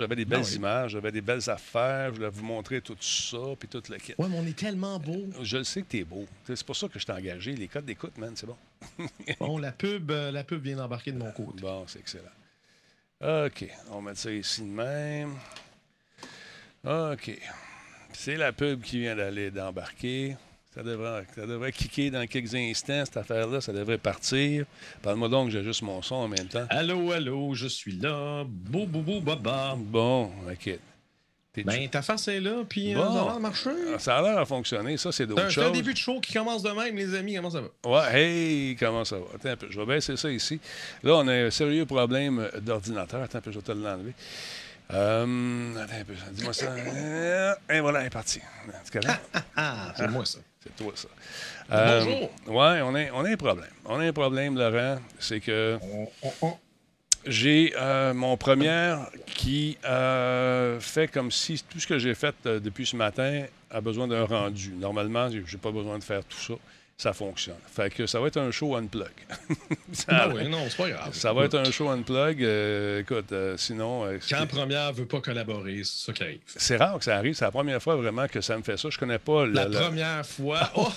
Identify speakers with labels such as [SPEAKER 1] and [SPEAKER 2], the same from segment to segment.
[SPEAKER 1] J'avais des belles
[SPEAKER 2] oui.
[SPEAKER 1] images, j'avais des belles affaires, je voulais vous montrer tout ça, puis tout le kit.
[SPEAKER 2] Ouais, mais on est tellement beau.
[SPEAKER 1] Je le sais que t'es beau. C'est pour ça que je t'ai engagé. Les codes d'écoute, man, c'est bon.
[SPEAKER 2] Bon, la pub, euh, la pub vient d'embarquer de mon côté.
[SPEAKER 1] Bon, c'est excellent. OK. On va mettre ça ici de même. OK. C'est la pub qui vient d'aller d'embarquer. Ça devrait, ça devrait kicker dans quelques instants, cette affaire-là. Ça devrait partir. Parle-moi donc, j'ai juste mon son en même temps.
[SPEAKER 2] Allô, allô, je suis là. Bou, bou, bou, baba.
[SPEAKER 1] Bon, OK.
[SPEAKER 2] Ben, ta face est là, puis euh,
[SPEAKER 1] Bon.
[SPEAKER 2] ça a l'air de marcher.
[SPEAKER 1] Ah, Ça a l'air à fonctionner. Ça, c'est d'autres
[SPEAKER 2] c'est un
[SPEAKER 1] choses.
[SPEAKER 2] début de show qui commence de même, les amis. Comment ça va?
[SPEAKER 1] Ouais, hey, comment ça va? Attends un peu, je vais baisser ça ici. Là, on a un sérieux problème d'ordinateur. Attends un peu, je vais te l'enlever. Euh, attends un peu, dis-moi ça. Euh, Et voilà, elle est partie. C'est?
[SPEAKER 2] Ah, c'est moi, ça.
[SPEAKER 1] C'est toi, ça. Euh,
[SPEAKER 2] Bonjour.
[SPEAKER 1] Ouais, on a, on a un problème. On a un problème, Laurent. C'est que j'ai euh, mon première qui euh, fait comme si tout ce que j'ai fait euh, depuis ce matin a besoin d'un rendu. Normalement, j'ai pas besoin de faire tout ça. Ça fonctionne. Fait que ça va être un show unplug. ça,
[SPEAKER 2] Ah oui, non, c'est pas grave.
[SPEAKER 1] ça va être un show unplug. Euh, écoute, euh, sinon. euh,
[SPEAKER 2] Quand première veut pas collaborer, c'est ça qui arrive.
[SPEAKER 1] c'est rare que ça arrive. C'est la première fois vraiment que ça me fait ça. Je connais pas le-
[SPEAKER 2] La
[SPEAKER 1] le-
[SPEAKER 2] première fois. Oh!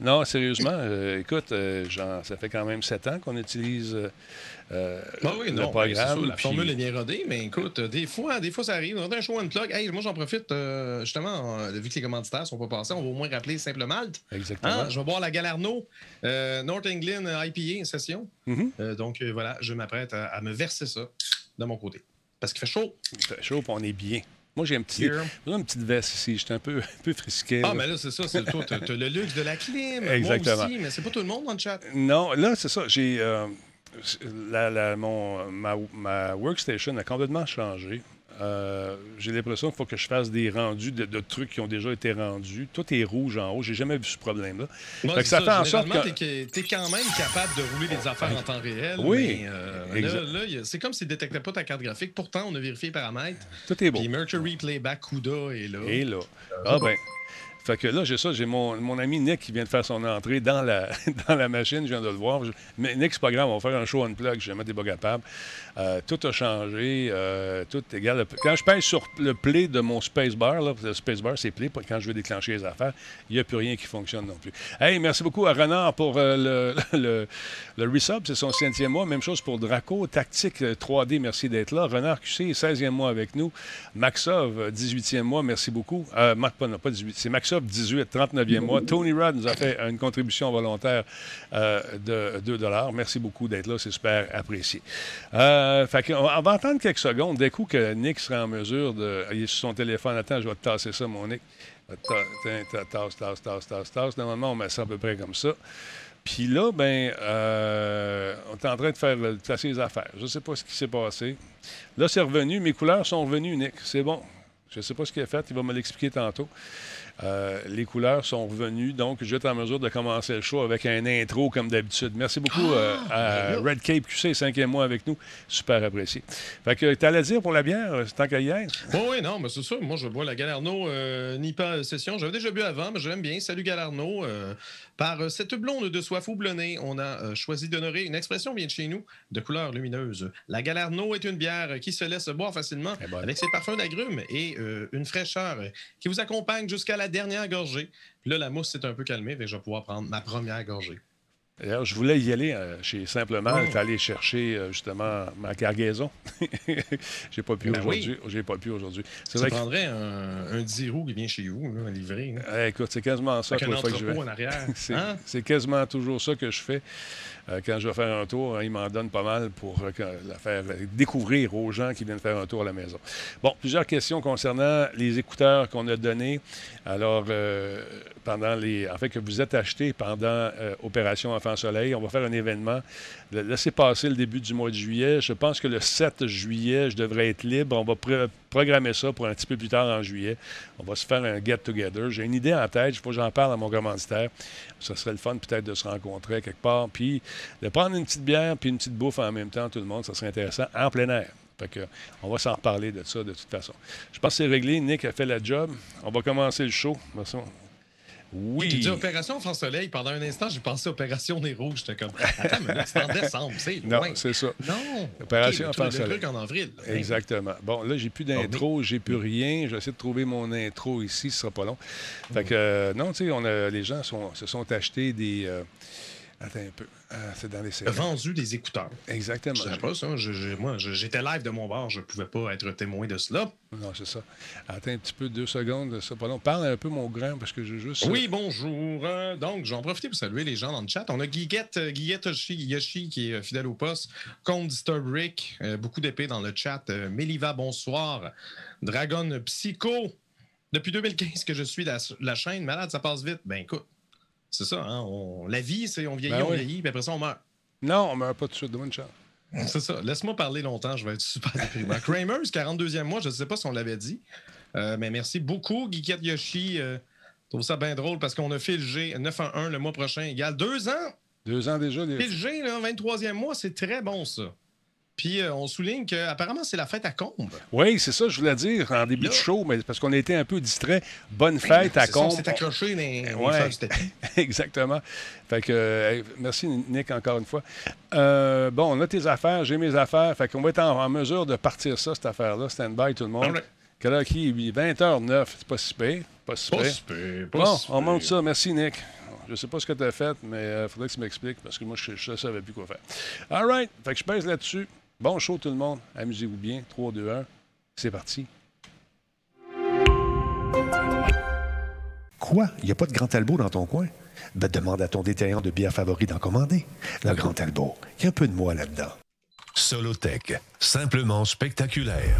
[SPEAKER 1] Non, sérieusement, euh, écoute, genre, ça fait quand même sept ans qu'on utilise euh,
[SPEAKER 2] bah oui,
[SPEAKER 1] le
[SPEAKER 2] non, c'est
[SPEAKER 1] programme.
[SPEAKER 2] sûr, la
[SPEAKER 1] puis-
[SPEAKER 2] formule est bien rodée, mais écoute, euh, des fois, des fois ça arrive. On a un show and plug. Hey, moi j'en profite, euh, justement, euh, vu que les commanditaires sont pas passés, on va au moins rappeler Simple Malte.
[SPEAKER 1] Exactement.
[SPEAKER 2] Hein, je vais boire la Galarno, North England IPA session.
[SPEAKER 1] Mhm.
[SPEAKER 2] Euh, donc voilà, je m'apprête à, à me verser ça de mon côté. Parce qu'il fait chaud.
[SPEAKER 1] Il fait chaud, on est bien. Moi, j'ai un petit, j'ai une petite veste ici. J'étais un peu, un peu frisqué.
[SPEAKER 2] Ah,
[SPEAKER 1] là.
[SPEAKER 2] mais là, c'est ça, c'est le, le luxe de la clim.
[SPEAKER 1] Exactement.
[SPEAKER 2] Moi aussi, mais c'est pas tout le monde dans le chat.
[SPEAKER 1] Non, là, c'est ça. J'ai. euh, la- la- mon, ma, ma workstation a complètement changé. Euh, j'ai l'impression qu'il faut que je fasse des rendus de, de trucs qui ont déjà été rendus. Tout est rouge en haut. J'ai jamais vu ce problème-là. Fait que
[SPEAKER 2] c'est
[SPEAKER 1] ça fait en sorte que-
[SPEAKER 2] t'es, quand même capable de rouler des affaires en temps réel.
[SPEAKER 1] Oui,
[SPEAKER 2] mais, euh,
[SPEAKER 1] exact.
[SPEAKER 2] là, c'est comme s'il ne détectait pas ta carte graphique. Pourtant, on a vérifié les paramètres.
[SPEAKER 1] Tout est beau.
[SPEAKER 2] Puis Mercury Playback CUDA est là.
[SPEAKER 1] Et là. Ah ben. Fait que là, j'ai ça, j'ai mon, mon ami Nick qui vient de faire son entrée dans la, dans la machine, je viens de le voir. Mais Nick, c'est pas grave, on va faire un show unplug, je vais mettre des pas capable. Euh, tout a changé, euh, tout égal. Quand je pèse sur le play de mon spacebar, là, le spacebar, c'est play, quand je veux déclencher les affaires, il n'y a plus rien qui fonctionne non plus. Hey, merci beaucoup à Renard pour euh, le, le, le resub, c'est son 5e mois. Même chose pour Draco, Tactique euh, 3D, merci d'être là. Renard QC, 16e mois avec nous. Maxov, euh, 18e mois, merci beaucoup. Pas, non, pas 18, c'est Maxov, 18, 39e mois. Tony Rudd nous a fait une contribution volontaire de 2 Merci beaucoup d'être là, c'est super apprécié. Fait on va entendre quelques secondes. Dès que Nick sera en mesure de. Il est sur son téléphone. Attends, je vais te tasser ça, mon Nick. Ta- ta- ta- Tasse, tasse, tasse, tasse, tasse. Normalement, on met ça à peu près comme ça. Puis là, ben, euh, on est en train de faire placer les affaires. Je ne sais pas ce qui s'est passé. Là, c'est revenu. Mes couleurs sont revenues, Nick. C'est bon. Je ne sais pas ce qu'il a fait. Il va me l'expliquer tantôt. Euh, les couleurs sont revenues, donc je vais être en mesure de commencer le show avec un intro comme d'habitude. Merci beaucoup euh, à Red Cape QC, cinquième mois avec nous. Super apprécié. Fait que tu allais dire pour la bière, euh, tant qu'à y être?
[SPEAKER 2] Oui, oui, non, mais c'est ça. Moi, je bois la Galarno euh, Nipa Session. J'avais déjà bu avant, mais je l'aime bien. Salut Galarno. Euh, par euh, cette blonde de soif houblonnée, on a euh, choisi d'honorer une expression bien de chez nous, de couleur lumineuse. La Galarno est une bière qui se laisse boire facilement avec ses parfums d'agrumes et euh, une fraîcheur qui vous accompagne jusqu'à la dernière gorgée. Puis là, la mousse s'est un peu calmée, et je vais pouvoir prendre ma première gorgée.
[SPEAKER 1] D'ailleurs, je voulais y aller euh, chez Simplement,
[SPEAKER 2] Oh.
[SPEAKER 1] aller chercher euh, justement ma cargaison. j'ai pas pu
[SPEAKER 2] Ben oui.
[SPEAKER 1] aujourd'hui. J'ai pas pu aujourd'hui. C'est
[SPEAKER 2] Ça
[SPEAKER 1] vrai que,
[SPEAKER 2] prendrait un, un 10 roues qui vient chez vous, là, à livrer. là.
[SPEAKER 1] Eh, écoute, c'est quasiment ça fois que je vais.
[SPEAKER 2] entrepôt en arrière.
[SPEAKER 1] C'est
[SPEAKER 2] Hein?
[SPEAKER 1] c'est quasiment toujours ça que je fais. Euh, quand je vais faire un tour, hein, il m'en donne pas mal pour euh, que- la faire découvrir aux gens qui viennent faire un tour à la maison. Bon, plusieurs questions concernant les écouteurs qu'on a donnés. Alors, pendant les. En fait, que vous êtes achetés pendant euh, Opération Enfant Soleil, on va faire un événement. Laissez passer le début du mois de juillet. Je pense que le 7 juillet, je devrais être libre. On va pr- programmer ça pour un petit peu plus tard en juillet. On va se faire un get-together. J'ai une idée en tête. Il faut que j'en parle à mon commanditaire. Ça serait le fun peut-être de se rencontrer quelque part. Puis de prendre une petite bière puis une petite bouffe en même temps, tout le monde, ça serait intéressant en plein air. Fait que, on va s'en reparler de ça de toute façon. Je pense que c'est réglé. Nick a fait la job. On va commencer le show. Oui.
[SPEAKER 2] Tu dis Opération France Soleil. Pendant un instant, j'ai pensé Opération Nez Rouge. J'étais comme, attends, mais là, c'est en décembre, c'est
[SPEAKER 1] Non, c'est ça.
[SPEAKER 2] Non.
[SPEAKER 1] Opération
[SPEAKER 2] Ok, mais toi,
[SPEAKER 1] France
[SPEAKER 2] le
[SPEAKER 1] Soleil.
[SPEAKER 2] truc en avril. là.
[SPEAKER 1] Exactement. Bon, là, j'ai plus d'intro, j'ai plus rien. J'essaie de trouver mon intro ici, ce sera pas long. Fait que, euh, non, tu sais, les gens sont- se sont achetés des. euh, attends un peu. Ah, c'est dans les séries.
[SPEAKER 2] vendu des écouteurs.
[SPEAKER 1] Exactement.
[SPEAKER 2] Je savais pas ça. Je- je- moi, je- j'étais live de mon bar. Je pouvais pas être témoin de cela.
[SPEAKER 1] Non, c'est ça. Attends un petit peu, deux secondes, ça. Parle un peu, mon grand, parce que j'ai juste.
[SPEAKER 2] Oui, bonjour. Euh, donc, j'en profite pour saluer les gens dans le chat. On a Guiguette, euh, Guiguette Yoshi, Yoshi, qui est euh, fidèle au poste. Comte Disturb Rick, euh, beaucoup d'épées dans le chat. Euh, Meliva, bonsoir. Dragon Psycho. Depuis 2015 que je suis la, la chaîne. Malade, ça passe vite. Ben écoute, c'est ça. Hein? On- la vie, c'est on vieillit,
[SPEAKER 1] Ben
[SPEAKER 2] on
[SPEAKER 1] oui.
[SPEAKER 2] vieillit, puis après ça, on meurt.
[SPEAKER 1] Non, on meurt pas tout de suite. Une chance.
[SPEAKER 2] C'est ça. Laisse-moi parler longtemps, je vais être super déprimant. Kramers, 42e mois, je ne sais pas si on l'avait dit. Euh, mais merci beaucoup, Geekette Yoshi. Euh, je trouve ça bien drôle parce qu'on a fait le G 9 en 1 le mois prochain égale deux ans.
[SPEAKER 1] Deux ans déjà. les-
[SPEAKER 2] Puis le G, là, 23e mois, c'est très bon, ça. Puis euh, on souligne qu'apparemment, c'est la fête à Combe.
[SPEAKER 1] Oui, c'est ça, je voulais dire en début
[SPEAKER 2] Là-
[SPEAKER 1] de show, mais parce qu'on a été un peu distrait. Bonne
[SPEAKER 2] Ben,
[SPEAKER 1] fête à
[SPEAKER 2] c'est ça, On
[SPEAKER 1] Combe.
[SPEAKER 2] s'est accroché les
[SPEAKER 1] Ouais. Exactement. Fait que, euh, merci, Nick, encore une fois. Euh, bon, on a tes affaires, j'ai mes affaires. Fait qu'on va être en, en mesure de partir ça, cette affaire-là. Stand by, tout le monde.
[SPEAKER 2] Alright.
[SPEAKER 1] Quelle heure qui est? 20h09. C'est pas si pire. Pas si
[SPEAKER 2] Pas
[SPEAKER 1] pire.
[SPEAKER 2] pas
[SPEAKER 1] Bon, on monte ça. Merci, Nick. Je sais pas ce que tu as fait, mais il faudrait que tu m'expliques parce que moi, je ne savais plus quoi faire. All right. Fait que je pèse là-dessus. Bon show, tout le monde. Amusez-vous bien. 3, 2, 1. C'est parti.
[SPEAKER 3] Quoi? Il n'y a pas de Grand Talbot dans ton coin? Ben, demande à ton détaillant de bière favori d'en commander. Le Grand Talbot. Il y a un peu de moi là-dedans.
[SPEAKER 4] Solotech, simplement spectaculaire.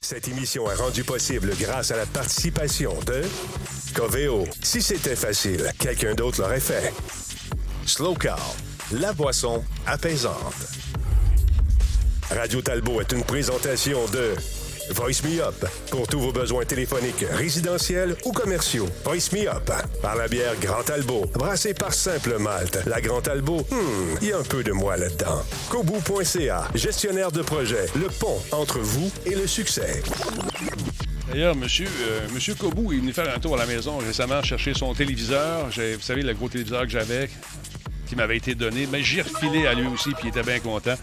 [SPEAKER 5] Cette émission est rendue possible grâce à la participation de Coveo. Si c'était facile, quelqu'un d'autre l'aurait fait. Slow Car, la boisson apaisante. Radio Talbot est une présentation de Voice Me Up pour tous vos besoins téléphoniques, résidentiels ou commerciaux. Voice Me Up par la bière Grand Talbot, brassée par Simple Malte. La Grand Talbot, hmm, il y a un peu de moi là-dedans. Kobu.ca, gestionnaire de projet, le pont entre vous et le succès.
[SPEAKER 1] D'ailleurs, monsieur, euh, monsieur Kobou est venu faire un tour à la maison récemment chercher son téléviseur. Vous savez, le gros téléviseur que j'avais qui m'avait été donné. Mais j'ai refilé à lui aussi, puis il était bien content.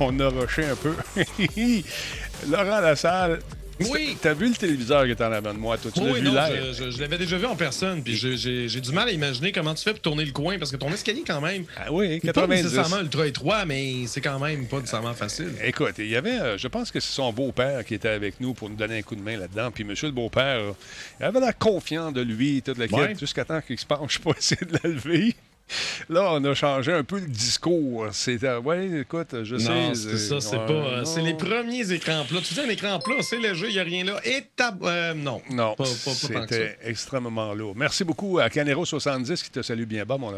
[SPEAKER 1] On a rushé un peu. Laurent Lassalle,
[SPEAKER 2] Oui.
[SPEAKER 1] t'as vu le téléviseur qui est en avant de moi, toi? Tu l'as
[SPEAKER 2] Oui,
[SPEAKER 1] vu
[SPEAKER 2] non,
[SPEAKER 1] live?
[SPEAKER 2] je, je- je l'avais déjà vu en personne, puis j'ai- du mal à imaginer comment tu fais pour tourner le coin, parce que ton escalier, quand même,
[SPEAKER 1] Ah oui,
[SPEAKER 2] pas
[SPEAKER 1] 90.
[SPEAKER 2] nécessairement ultra étroit, mais c'est quand même pas nécessairement facile.
[SPEAKER 1] Écoute, il y avait, euh, je pense que c'est son beau-père qui était avec nous pour nous donner un coup de main là-dedans. Puis monsieur le beau-père, euh, il avait l'air confiant de lui, toute la quête,
[SPEAKER 2] Ouais.
[SPEAKER 1] jusqu'à temps qu'il se penche pour essayer de la lever. Là, on a changé un peu le discours. C'était, ouais, écoute, je
[SPEAKER 2] Non,
[SPEAKER 1] sais.
[SPEAKER 2] c'est ça, c'est
[SPEAKER 1] ouais,
[SPEAKER 2] pas. euh, c'est les premiers écrans plats. Tu dis un écran plat, c'est léger, il n'y a rien là. Et tab... euh, non.
[SPEAKER 1] Non,
[SPEAKER 2] Pas- pas- pas tant que
[SPEAKER 1] c'était extrêmement lourd. Merci beaucoup à Canero70 qui te salue bien bas, mon.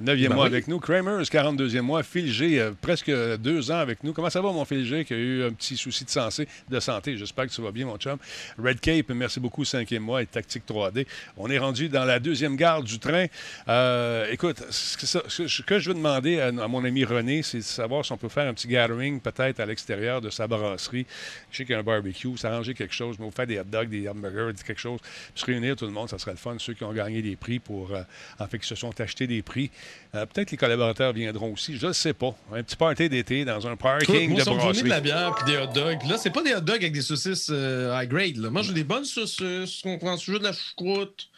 [SPEAKER 1] Neuvième
[SPEAKER 2] Ben
[SPEAKER 1] mois
[SPEAKER 2] oui.
[SPEAKER 1] avec nous. Kramers, 42e mois. Phil G, euh, presque deux ans avec nous. Comment ça va, mon Phil G, qui a eu un petit souci de santé? De santé? J'espère que tu vas bien, mon chum. Red Cape, merci beaucoup, cinquième mois et Tactique 3D. On est rendu dans la deuxième gare du train. Euh, écoute, ça- ce que je veux demander à, à mon ami René, c'est de savoir si on peut faire un petit gathering peut-être à l'extérieur de sa brasserie. Je sais qu'il y a un barbecue, s'arranger quelque chose, mais vous faire des hot dogs, des hamburgers, quelque chose, puis se réunir tout le monde, ça serait le fun. Ceux qui ont gagné des prix pour, euh, en fait, qui se sont achetés des prix. Euh, peut-être les collaborateurs viendront aussi, je ne sais pas. Un petit party d'été dans un parking
[SPEAKER 2] moi,
[SPEAKER 1] de brasserie.
[SPEAKER 2] de la bière puis des hot dogs. Là, c'est pas des hot dogs avec des saucisses euh, high grade. Là. Moi, j'ai des bonnes saucisses. On prend toujours de la choucroute.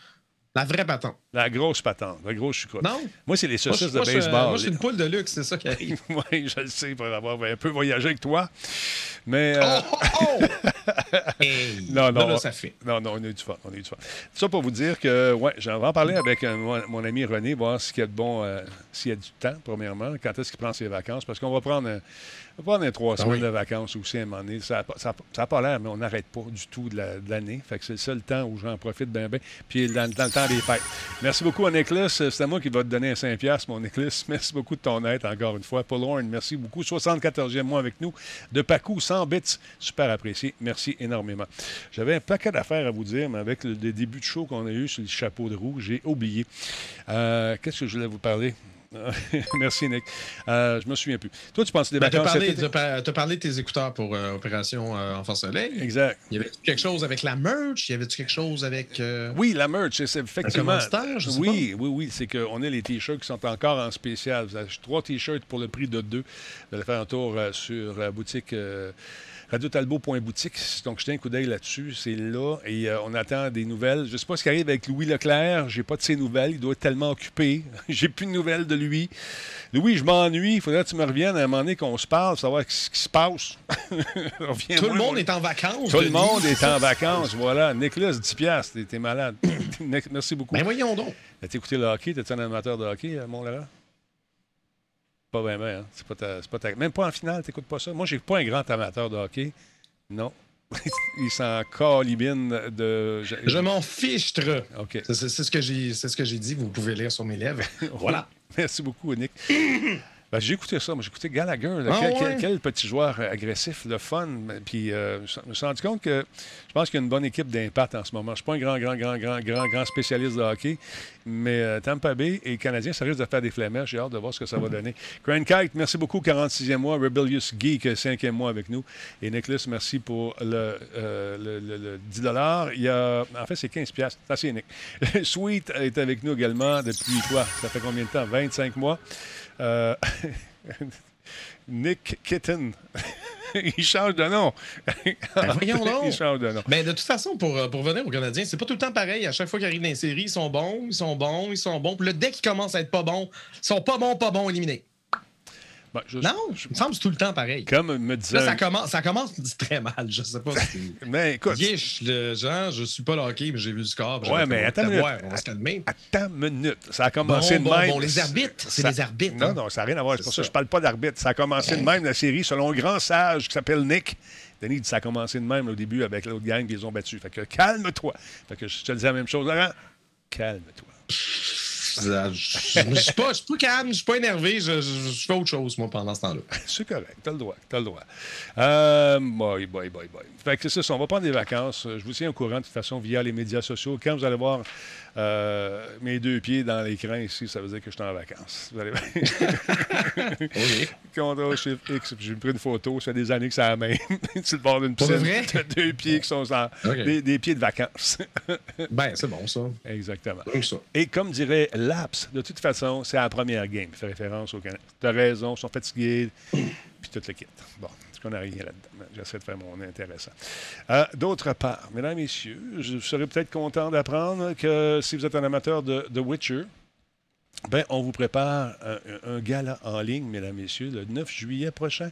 [SPEAKER 2] La vraie patente.
[SPEAKER 1] La grosse patente, la grosse choucroute.
[SPEAKER 2] Non?
[SPEAKER 1] Moi, c'est les saucisses
[SPEAKER 2] moi,
[SPEAKER 1] de
[SPEAKER 2] je-
[SPEAKER 1] baseball.
[SPEAKER 2] Moi, c'est une poule de luxe, c'est ça qui arrive.
[SPEAKER 1] oui, je le sais, pour avoir un peu voyagé avec toi. Mais. euh,
[SPEAKER 2] Oh, oh, oh! Hey!
[SPEAKER 1] Non, non.
[SPEAKER 2] Là, ça fait.
[SPEAKER 1] Non, non, on a eu du fun. On a eu du fun. Tout ça pour vous dire que, ouais, j'en vais en parler avec euh, mon, mon ami René, voir s'il y a de bon, euh, s'il y a du temps, premièrement, quand est-ce qu'il prend ses vacances, parce qu'on va prendre, un, on va prendre un trois
[SPEAKER 2] Ah
[SPEAKER 1] semaines
[SPEAKER 2] oui.
[SPEAKER 1] de vacances aussi à un moment donné. Ça n'a pas, l'air, mais on n'arrête pas du tout de la- de l'année. fait que c'est le seul temps où j'en profite bien, bien. Puis dans, dans le temps des fêtes. Merci beaucoup à Nicholas. C'est à moi qui va te donner un 5$, piastres, mon Nicholas. Merci beaucoup de ton aide, encore une fois. Paul Horn, merci beaucoup. 74e mois avec nous. De Pacou, 100 bits. Super apprécié. Merci énormément. J'avais un paquet d'affaires à vous dire, mais avec le, le début de show qu'on a eu sur le chapeau de roue, j'ai oublié. Euh, Qu'est-ce que je voulais vous parler? Merci, Nick. Euh, je me souviens plus. Toi, tu penses des
[SPEAKER 2] Ben,
[SPEAKER 1] vacances
[SPEAKER 2] par- t'as parlé de tes écouteurs pour euh, Opération euh, Enfant Soleil.
[SPEAKER 1] Exact.
[SPEAKER 2] Y avait quelque chose avec la merch? Y avait-tu quelque chose avec. euh,
[SPEAKER 1] Oui, la merch, c'est effectivement.
[SPEAKER 2] je sais
[SPEAKER 1] oui, oui, oui, c'est qu'on a les t-shirts qui sont encore en spécial. Vous avez trois t-shirts pour le prix de deux. Vous allez faire un tour euh, sur la boutique radiotalbot.boutique. Donc, jetez un coup d'œil là-dessus. C'est là. Et euh, on attend des nouvelles. Je ne sais pas ce qui arrive avec Louis Leclerc. J'ai pas de ses nouvelles. Il doit être tellement occupé. J'ai plus de nouvelles de lui. Louis, je m'ennuie. Il faudrait que tu me reviennes à un moment donné qu'on se parle, savoir ce qui se passe.
[SPEAKER 2] Tout le monde
[SPEAKER 1] mon-
[SPEAKER 2] est en vacances.
[SPEAKER 1] Tout le monde est en vacances, voilà. Nicolas, 10 piastres, t'es- t'es malade. Merci beaucoup.
[SPEAKER 2] Ben voyons donc.
[SPEAKER 1] As-tu écouté le hockey? T'es-tu un amateur de hockey, euh, mon Laurent? Pas vraiment, hein? C'est pas ta, pas ta- Même pas en finale, t'écoutes pas ça? Moi, j'ai pas un grand amateur de hockey. Non. Il s'en calibine de...
[SPEAKER 2] Je m'en fichtre.
[SPEAKER 1] OK.
[SPEAKER 2] C'est c'est- c'est ce que j'ai c'est ce que j'ai dit. Vous pouvez lire sur mes lèvres. Voilà.
[SPEAKER 1] Merci beaucoup, Nick. Ben, j'ai écouté ça. J'ai écouté Gallagher. là.
[SPEAKER 2] Ah
[SPEAKER 1] quel,
[SPEAKER 2] ouais?
[SPEAKER 1] quel- quel petit joueur agressif, le fun. Mais- Puis, euh, je me suis rendu compte que je pense qu'il y a une bonne équipe d'impact en ce moment. Je ne suis pas un grand, grand, grand, grand, grand, grand spécialiste de hockey, mais euh, Tampa Bay et Canadiens, ça risque de faire des flamèches. J'ai hâte de voir ce que ça va donner. Crane Kite, merci beaucoup. 46e mois. Rebellious Geek, 5e mois avec nous. Et Nicholas, merci pour le, euh, le- le- le 10 Il y a, en fait, c'est 15 piastres. C'est Nick. Sweet est avec nous également depuis quoi? Ça fait combien de temps? 25 mois. Euh, Nick Kitten. Il change de nom.
[SPEAKER 2] Ben voyons donc.
[SPEAKER 1] Il change de nom.
[SPEAKER 2] Ben, de toute façon, pour, euh, pour venir aux Canadiens, c'est pas tout le temps pareil. À chaque fois qu'ils arrivent dans les séries, ils sont bons, ils sont bons, ils sont bons. Puis là, dès qu'ils commencent à être pas bons, ils sont pas bons, pas bons, éliminés.
[SPEAKER 1] Ben, je-
[SPEAKER 2] Non, il me semble que c'est tout le temps pareil.
[SPEAKER 1] Comme me disait.
[SPEAKER 2] Là, ça commence, ça commence très mal. Je sais pas si
[SPEAKER 1] Mais écoute,
[SPEAKER 2] Yish, le genre, je suis pas hockey, mais j'ai vu le score.
[SPEAKER 1] Ouais, mais attends une
[SPEAKER 2] ouais,
[SPEAKER 1] minute.
[SPEAKER 2] on va se calmer.
[SPEAKER 1] attends une minute. Ça a commencé
[SPEAKER 2] Bon,
[SPEAKER 1] de
[SPEAKER 2] bon,
[SPEAKER 1] même.
[SPEAKER 2] bon, les arbitres, c'est
[SPEAKER 1] Ça-
[SPEAKER 2] les arbitres,
[SPEAKER 1] Non,
[SPEAKER 2] hein.
[SPEAKER 1] non, ça n'a rien à voir. C'est pour ça que je parle pas d'arbitre. Ça a commencé de même, la série, selon un grand sage qui s'appelle Nick. Denis dit ça a commencé de même au début avec l'autre gang, puis ils ont battu. Fait que calme-toi. Fait que je te dis la même chose, Laurent. Calme-toi.
[SPEAKER 2] Je, je suis pas, calme, je suis pas énervé, je fais autre chose, moi, pendant ce temps-là.
[SPEAKER 1] C'est correct. T'as le droit. T'as le droit. Euh, boy, boy, boy, boy. Fait que c'est ça. On va prendre des vacances. Je vous tiens au courant de toute façon via les médias sociaux. Quand vous allez voir euh, mes deux pieds dans l'écran ici, ça veut dire que je suis en vacances. Vous allez
[SPEAKER 2] Oui.
[SPEAKER 1] Contrôle Shift X, puis j'ai pris une photo, ça fait des années que ça a même. sur le bord d'une piscine. T'as deux pieds qui sont en-
[SPEAKER 2] OK.
[SPEAKER 1] des, des pieds de vacances.
[SPEAKER 2] Ben, c'est bon, ça.
[SPEAKER 1] Exactement.
[SPEAKER 2] Ça.
[SPEAKER 1] Et comme dirait Laps, de toute façon, c'est la première game. Il fait référence au Canada. T'as raison, ils sont fatigués, puis tout le kit. Bon, connais rien là-dedans. J'essaie de faire mon intéressant. Euh, D'autre part, mesdames messieurs, je serais peut-être content d'apprendre que si vous êtes un amateur de The Witcher, ben, on vous prépare un, un gala en ligne, mesdames messieurs, le 9 juillet prochain.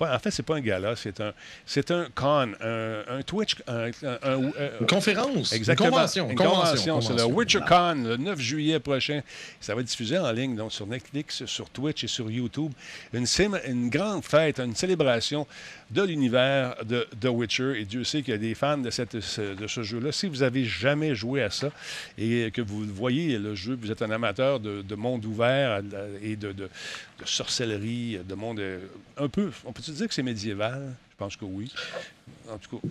[SPEAKER 1] En fait, c'est pas un gala, c'est un, c'est un con, un, un Twitch, un, un-
[SPEAKER 2] Une conférence.
[SPEAKER 1] Exactement.
[SPEAKER 2] Une convention.
[SPEAKER 1] Une
[SPEAKER 2] convention,
[SPEAKER 1] convention. C'est le. WitcherCon, le 9 juillet prochain. Ça va être diffusé en ligne, donc sur Netflix, sur Twitch et sur YouTube. Une, une grande fête, une célébration de l'univers de The Witcher. Et Dieu sait qu'il y a des fans de, cette, ce- de ce jeu-là. Si vous avez jamais joué à ça et que vous voyez le jeu, vous êtes un amateur de, de monde ouvert et de, de- de sorcellerie, de monde euh, un peu, on peut-tu dire que c'est médiéval? Je pense que oui. En tout cas,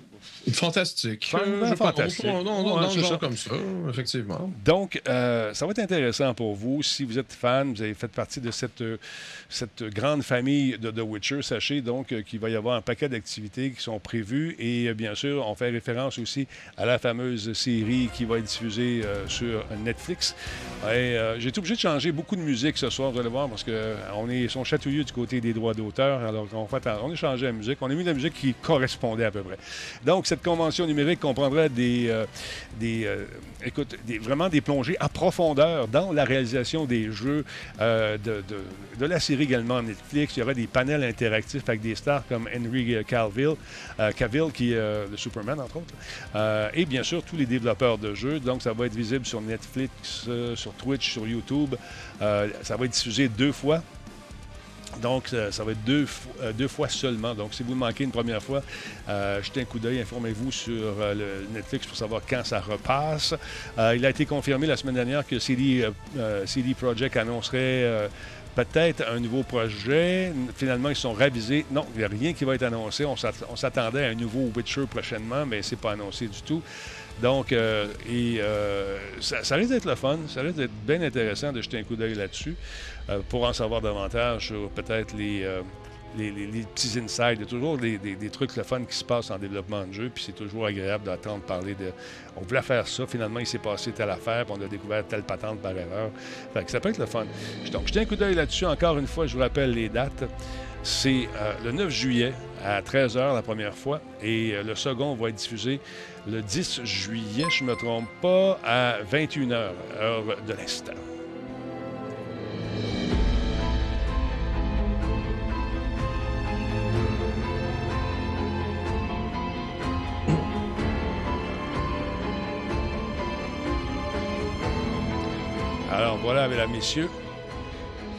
[SPEAKER 2] Fantastique. Euh,
[SPEAKER 1] fantastique. Ouais,
[SPEAKER 2] dans
[SPEAKER 1] c'est
[SPEAKER 2] le
[SPEAKER 1] ça.
[SPEAKER 2] comme ça, effectivement.
[SPEAKER 1] Donc, euh, ça va être intéressant pour vous. Si vous êtes fan, vous avez fait partie de cette, euh, cette grande famille de The Witcher, sachez donc euh, qu'il va y avoir un paquet d'activités qui sont prévues. Et bien sûr, on fait référence aussi à la fameuse série qui va être diffusée sur Netflix. Et, J'ai été obligé de changer beaucoup de musique ce soir, vous allez voir, parce qu'on est sont chatouilleux du côté des droits d'auteur. Alors, on, fait, on a changé la musique. On a mis de la musique qui correspondait à peu près. Donc, cette convention numérique comprendra des, euh, des, euh, écoute, des- vraiment des plongées à profondeur dans la réalisation des jeux euh, de, la série également Netflix. Il y aura des panels interactifs avec des stars comme Henry Cavill, Cavill qui est le Superman, entre autres. Et bien sûr, tous les développeurs de jeux. Donc, ça va être visible sur Netflix, sur Twitch, sur YouTube. Ça va être diffusé deux fois. Donc, euh, ça va être deux, euh, deux fois seulement. Donc, si vous manquez une première fois, euh, jetez un coup d'œil, informez-vous sur le Netflix pour savoir quand ça repasse. Il a été confirmé la semaine dernière que CD, CD Projekt annoncerait peut-être un nouveau projet. Finalement, ils sont ravisés. Non, il n'y a rien qui va être annoncé. On s'attendait à un nouveau Witcher prochainement, mais c'est pas annoncé du tout. Donc, euh, et, euh, ça, risque d'être le fun. Ça risque d'être bien intéressant de jeter un coup d'œil là-dessus euh, pour en savoir davantage sur peut-être les, les, petits insights. Il y a toujours des, trucs le fun qui se passent en développement de jeu, puis c'est toujours agréable d'entendre parler de. On voulait faire ça, finalement, il s'est passé telle affaire, puis on a découvert telle patente par erreur. Fait que ça peut être le fun. Donc, jetez un coup d'œil là-dessus. Encore une fois, je vous rappelle les dates. C'est le 9 juillet à 13h la première fois, et le second va être diffusé le 10 juillet, je ne me trompe pas, à 21h, heure de l'instant. Voilà, mesdames, messieurs,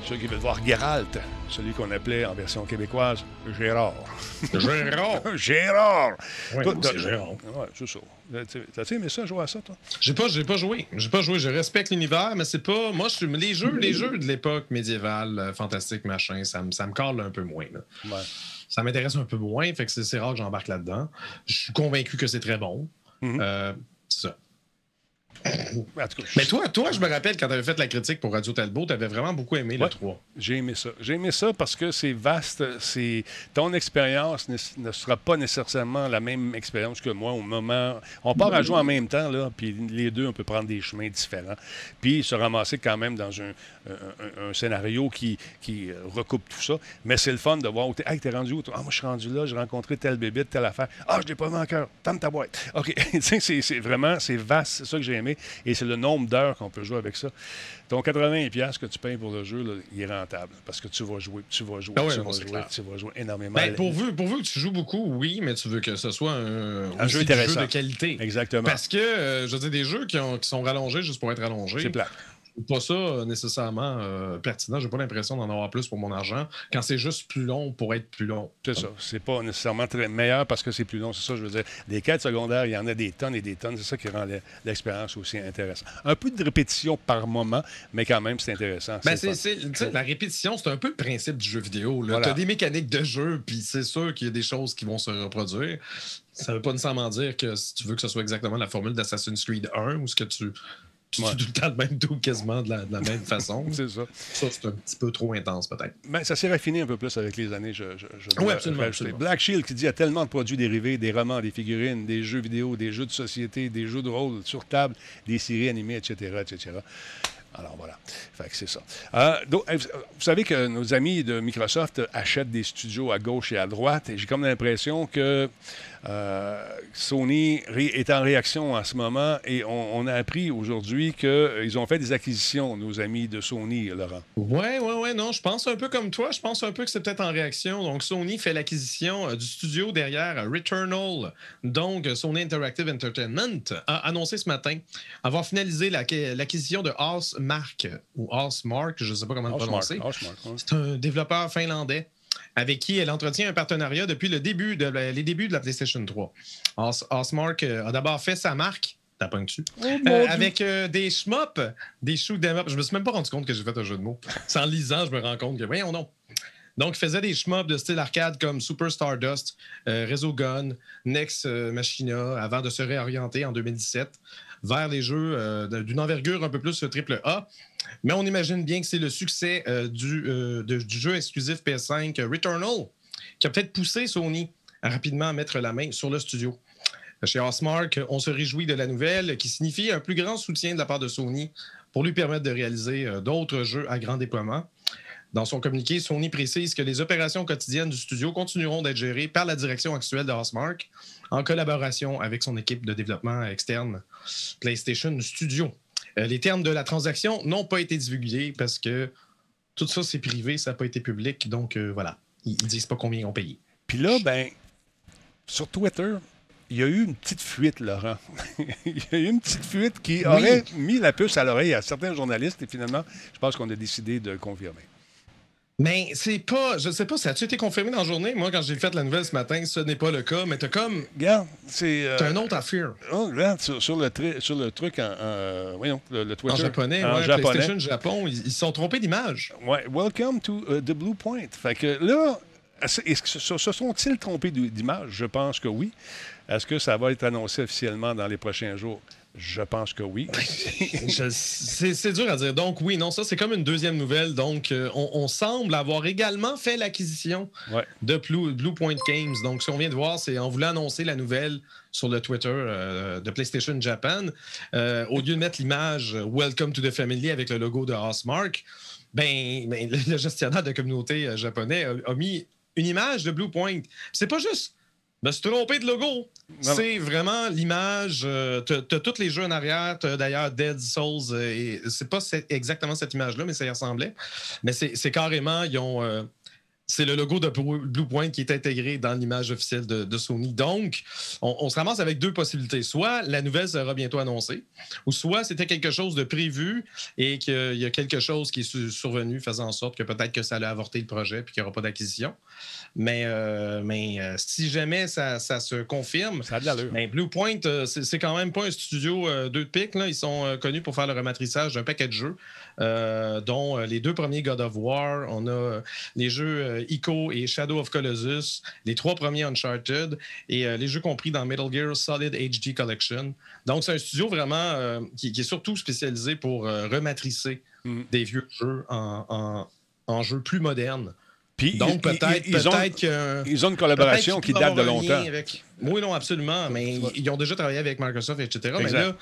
[SPEAKER 1] ceux qui veulent voir Geralt, celui qu'on appelait en version québécoise Gérard.
[SPEAKER 2] Gérard!
[SPEAKER 1] Gérard!
[SPEAKER 2] Oui, c'est Gérard.
[SPEAKER 1] Ouais, c'est ça. T'as-tu aimé ça, jouer à ça, toi?
[SPEAKER 2] J'ai pas, j'ai pas joué. J'ai pas joué. Je respecte l'univers, mais c'est pas. Moi, je les jeux, les jeux de l'époque médiévale, euh, fantastique, machin, ça me, ça colle un peu moins.
[SPEAKER 1] Ouais.
[SPEAKER 2] Ça m'intéresse un peu moins, fait que c'est rare que j'embarque là-dedans. Je suis convaincu que c'est très bon.
[SPEAKER 1] Mm-hmm.
[SPEAKER 2] Euh, c'est ça. Mais toi, toi, je me rappelle quand tu avais fait la critique pour Radio Talbot, tu avais vraiment beaucoup aimé le 3.
[SPEAKER 1] J'ai aimé ça. J'ai aimé ça parce que c'est vaste. C'est ton expérience ne, sera pas nécessairement la même expérience que moi au moment. On part à jouer en même temps là, puis les deux on peut prendre des chemins différents, puis se ramasser quand même dans un, un, scénario qui, qui recoupe tout ça. Mais c'est le fun de voir où t'es. Hey, t'es rendu où? Ah, moi, je suis rendu là, j'ai rencontré tel bébé, telle affaire. Ah, je l'ai pas vu encore. Tente ta boîte. OK. c'est vraiment, c'est vaste. C'est ça que j'ai aimé. Et c'est le nombre d'heures qu'on peut jouer avec ça. Ton 80$ que tu payes pour le jeu, là, il est rentable. Parce que tu vas jouer, tu vas jouer,
[SPEAKER 2] ah
[SPEAKER 1] tu, vas jouer tu, vas jouer, énormément.
[SPEAKER 2] Ben, pourvu, pourvu, que tu joues beaucoup, oui, mais tu veux que ce soit un, jeu, intéressant. de qualité.
[SPEAKER 1] Exactement.
[SPEAKER 2] Parce que, euh, je veux dire, des jeux qui, ont, qui sont rallongés juste pour être rallongés.
[SPEAKER 1] C'est plat
[SPEAKER 2] pas ça euh, nécessairement euh, pertinent. J'ai pas l'impression d'en avoir plus pour mon argent quand c'est juste plus long pour être plus long.
[SPEAKER 1] C'est ça. C'est pas nécessairement très meilleur parce que c'est plus long. C'est ça, je veux dire. Des quêtes secondaires, il y en a des tonnes et des tonnes. C'est ça qui rend l'expérience aussi intéressante. Un peu de répétition par moment, mais quand même, c'est intéressant.
[SPEAKER 2] Ben, la répétition, c'est un peu le principe du jeu vidéo. Tu as des mécaniques de jeu, puis c'est sûr qu'il y a des choses qui vont se reproduire. Ça veut pas nécessairement dire que si tu veux que ce soit exactement la formule d'Assassin's Creed 1 ou ce que tu tu tout le temps le même tout quasiment de la, même façon.
[SPEAKER 1] c'est ça.
[SPEAKER 2] Ça, c'est un petit peu trop intense, peut-être.
[SPEAKER 1] Ben, ça s'est raffiné un peu plus avec les années, je, je,
[SPEAKER 2] oui, absolument,
[SPEAKER 1] Black Shield qui dit qu'il y a tellement de produits dérivés, des romans, des figurines, des jeux vidéo, des jeux de société, des jeux de rôle sur table, des séries animées, etc., etc. Alors voilà. Fait que c'est ça. Euh, donc, vous savez que nos amis de Microsoft achètent des studios à gauche et à droite, et j'ai comme l'impression que Sony est en réaction en ce moment et on, a appris aujourd'hui qu'ils euh, ont fait des acquisitions, nos amis de Sony, Laurent.
[SPEAKER 2] Oui, oui, oui. Non, je pense un peu comme toi. Je pense un peu que c'est peut-être en réaction. Donc, Sony fait l'acquisition euh, du studio derrière Returnal. Donc, Sony Interactive Entertainment a annoncé ce matin avoir finalisé l'acquisition de Mark ou Mark, je ne sais pas comment le prononcer. C'est un développeur finlandais avec qui elle entretient un partenariat depuis le début de, les débuts de la PlayStation 3. Osmark euh, a d'abord fait sa marque T'as pas dessus.
[SPEAKER 1] Oh, euh,
[SPEAKER 2] avec euh, des shmups, des shoot up. Je me suis même pas rendu compte que j'ai fait un jeu de mots. En lisant, je me rends compte que, voyons non. Donc, il faisait des shmups de style arcade comme Super Stardust, Rezo Gun, Next Machina, avant de se réorienter en 2017 vers les jeux d'une envergure un peu plus triple A. Mais on imagine bien que c'est le succès euh, du, euh, du, jeu exclusif PS5 Returnal qui a peut-être poussé Sony à rapidement mettre la main sur le studio. Chez Osmark, on se réjouit de la nouvelle qui signifie un plus grand soutien de la part de Sony pour lui permettre de réaliser euh, d'autres jeux à grand déploiement. Dans son communiqué, Sony précise que les opérations quotidiennes du studio continueront d'être gérées par la direction actuelle de Osmark en collaboration avec son équipe de développement externe PlayStation Studio. Euh, les termes de la transaction n'ont pas été divulgués parce que tout ça, c'est privé, ça n'a pas été public. Donc, euh, voilà. Ils ne disent pas combien ils ont payé.
[SPEAKER 1] Puis là, ben, sur Twitter, il y a eu une petite fuite, Laurent. il y a eu une petite fuite qui aurait mis la puce à l'oreille à certains journalistes et finalement, je pense qu'on a décidé de confirmer.
[SPEAKER 2] Mais c'est pas, je sais pas, ça a-tu été confirmé dans la journée? Moi, quand j'ai fait la nouvelle ce matin, ce n'est pas le cas, mais t'as comme.
[SPEAKER 1] Regarde, c'est. euh,
[SPEAKER 2] T'as un autre affaire.
[SPEAKER 1] Oh, regarde, sur, sur le, sur le truc en. en- voyons, le, le Twitter.
[SPEAKER 2] En japonais,
[SPEAKER 1] En
[SPEAKER 2] ouais,
[SPEAKER 1] japonais.
[SPEAKER 2] PlayStation Japon, ils sont trompés d'image.
[SPEAKER 1] Ouais, welcome to uh, the Blue Point. Fait que là, est-ce que se, se sont-ils trompés d'image? Je pense que oui. Est-ce que ça va être annoncé officiellement dans les prochains jours? Je pense que oui.
[SPEAKER 2] C'est dur à dire. Donc, oui, non, ça, c'est comme une deuxième nouvelle. Donc, euh, on, on semble avoir également fait l'acquisition
[SPEAKER 1] Ouais.
[SPEAKER 2] de Blue, Blue Point Games. Donc, ce qu'on vient de voir, c'est on voulait annoncer la nouvelle sur le Twitter euh, de PlayStation Japan. Euh, au lieu de mettre l'image Welcome to the Family avec le logo de Housemark, ben, ben, le, gestionnaire de communauté euh, japonais a, a mis une image de Blue Point. C'est pas juste. Me suis trompé de logo. C'est vraiment l'image. euh, T'as t'as tous les jeux en arrière. T'as d'ailleurs Dead Souls. euh, et c'est pas exactement cette image-là, mais ça y ressemblait. Mais c'est c'est carrément. Ils ont. C'est le logo de Blue Blue Point qui est intégré dans l'image officielle de, de Sony. Donc, on, on se ramasse avec deux possibilités. Soit la nouvelle sera bientôt annoncée, ou soit c'était quelque chose de prévu et qu'il y a quelque chose qui est su- survenu faisant en sorte que peut-être que ça allait avorter le projet puis qu'il n'y aura pas d'acquisition. Mais, euh, mais euh, si jamais ça, ça se confirme,
[SPEAKER 1] Ça a de
[SPEAKER 2] ben, Blue Point, euh, c'est quand même pas un studio euh, deux de pique. Là. Ils sont connus pour faire le rematrissage d'un paquet de jeux, dont les deux premiers God of War. On a les jeux Ico et Shadow of Colossus, les trois premiers Uncharted et euh, les jeux compris dans Metal Gear Solid HD Collection. Donc, c'est un studio vraiment euh, qui, qui est surtout spécialisé pour euh, rematrisser
[SPEAKER 1] Mhm.
[SPEAKER 2] des vieux jeux en, en- en jeux plus modernes.
[SPEAKER 1] Puis,
[SPEAKER 2] Donc, peut-être
[SPEAKER 1] ils, ont, ils une collaboration qui date de longtemps.
[SPEAKER 2] avec- Oui, non, absolument. Mais ils ont déjà travaillé avec Microsoft, etc. Mais là,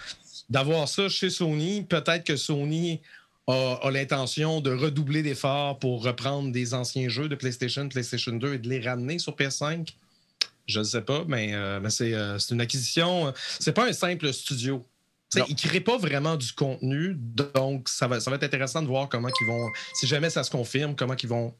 [SPEAKER 2] d'avoir ça chez Sony, peut-être que Sony a, a l'intention de redoubler d'efforts pour reprendre des anciens jeux de PlayStation, PlayStation 2 et de les ramener sur PS5. Je ne sais pas, mais, euh, mais c'est euh, c'est une acquisition. euh, C'est pas un simple studio. Ils ne créent pas vraiment du contenu, donc ça va, ça va être intéressant de voir comment ils vont, si jamais ça se confirme, comment ils vont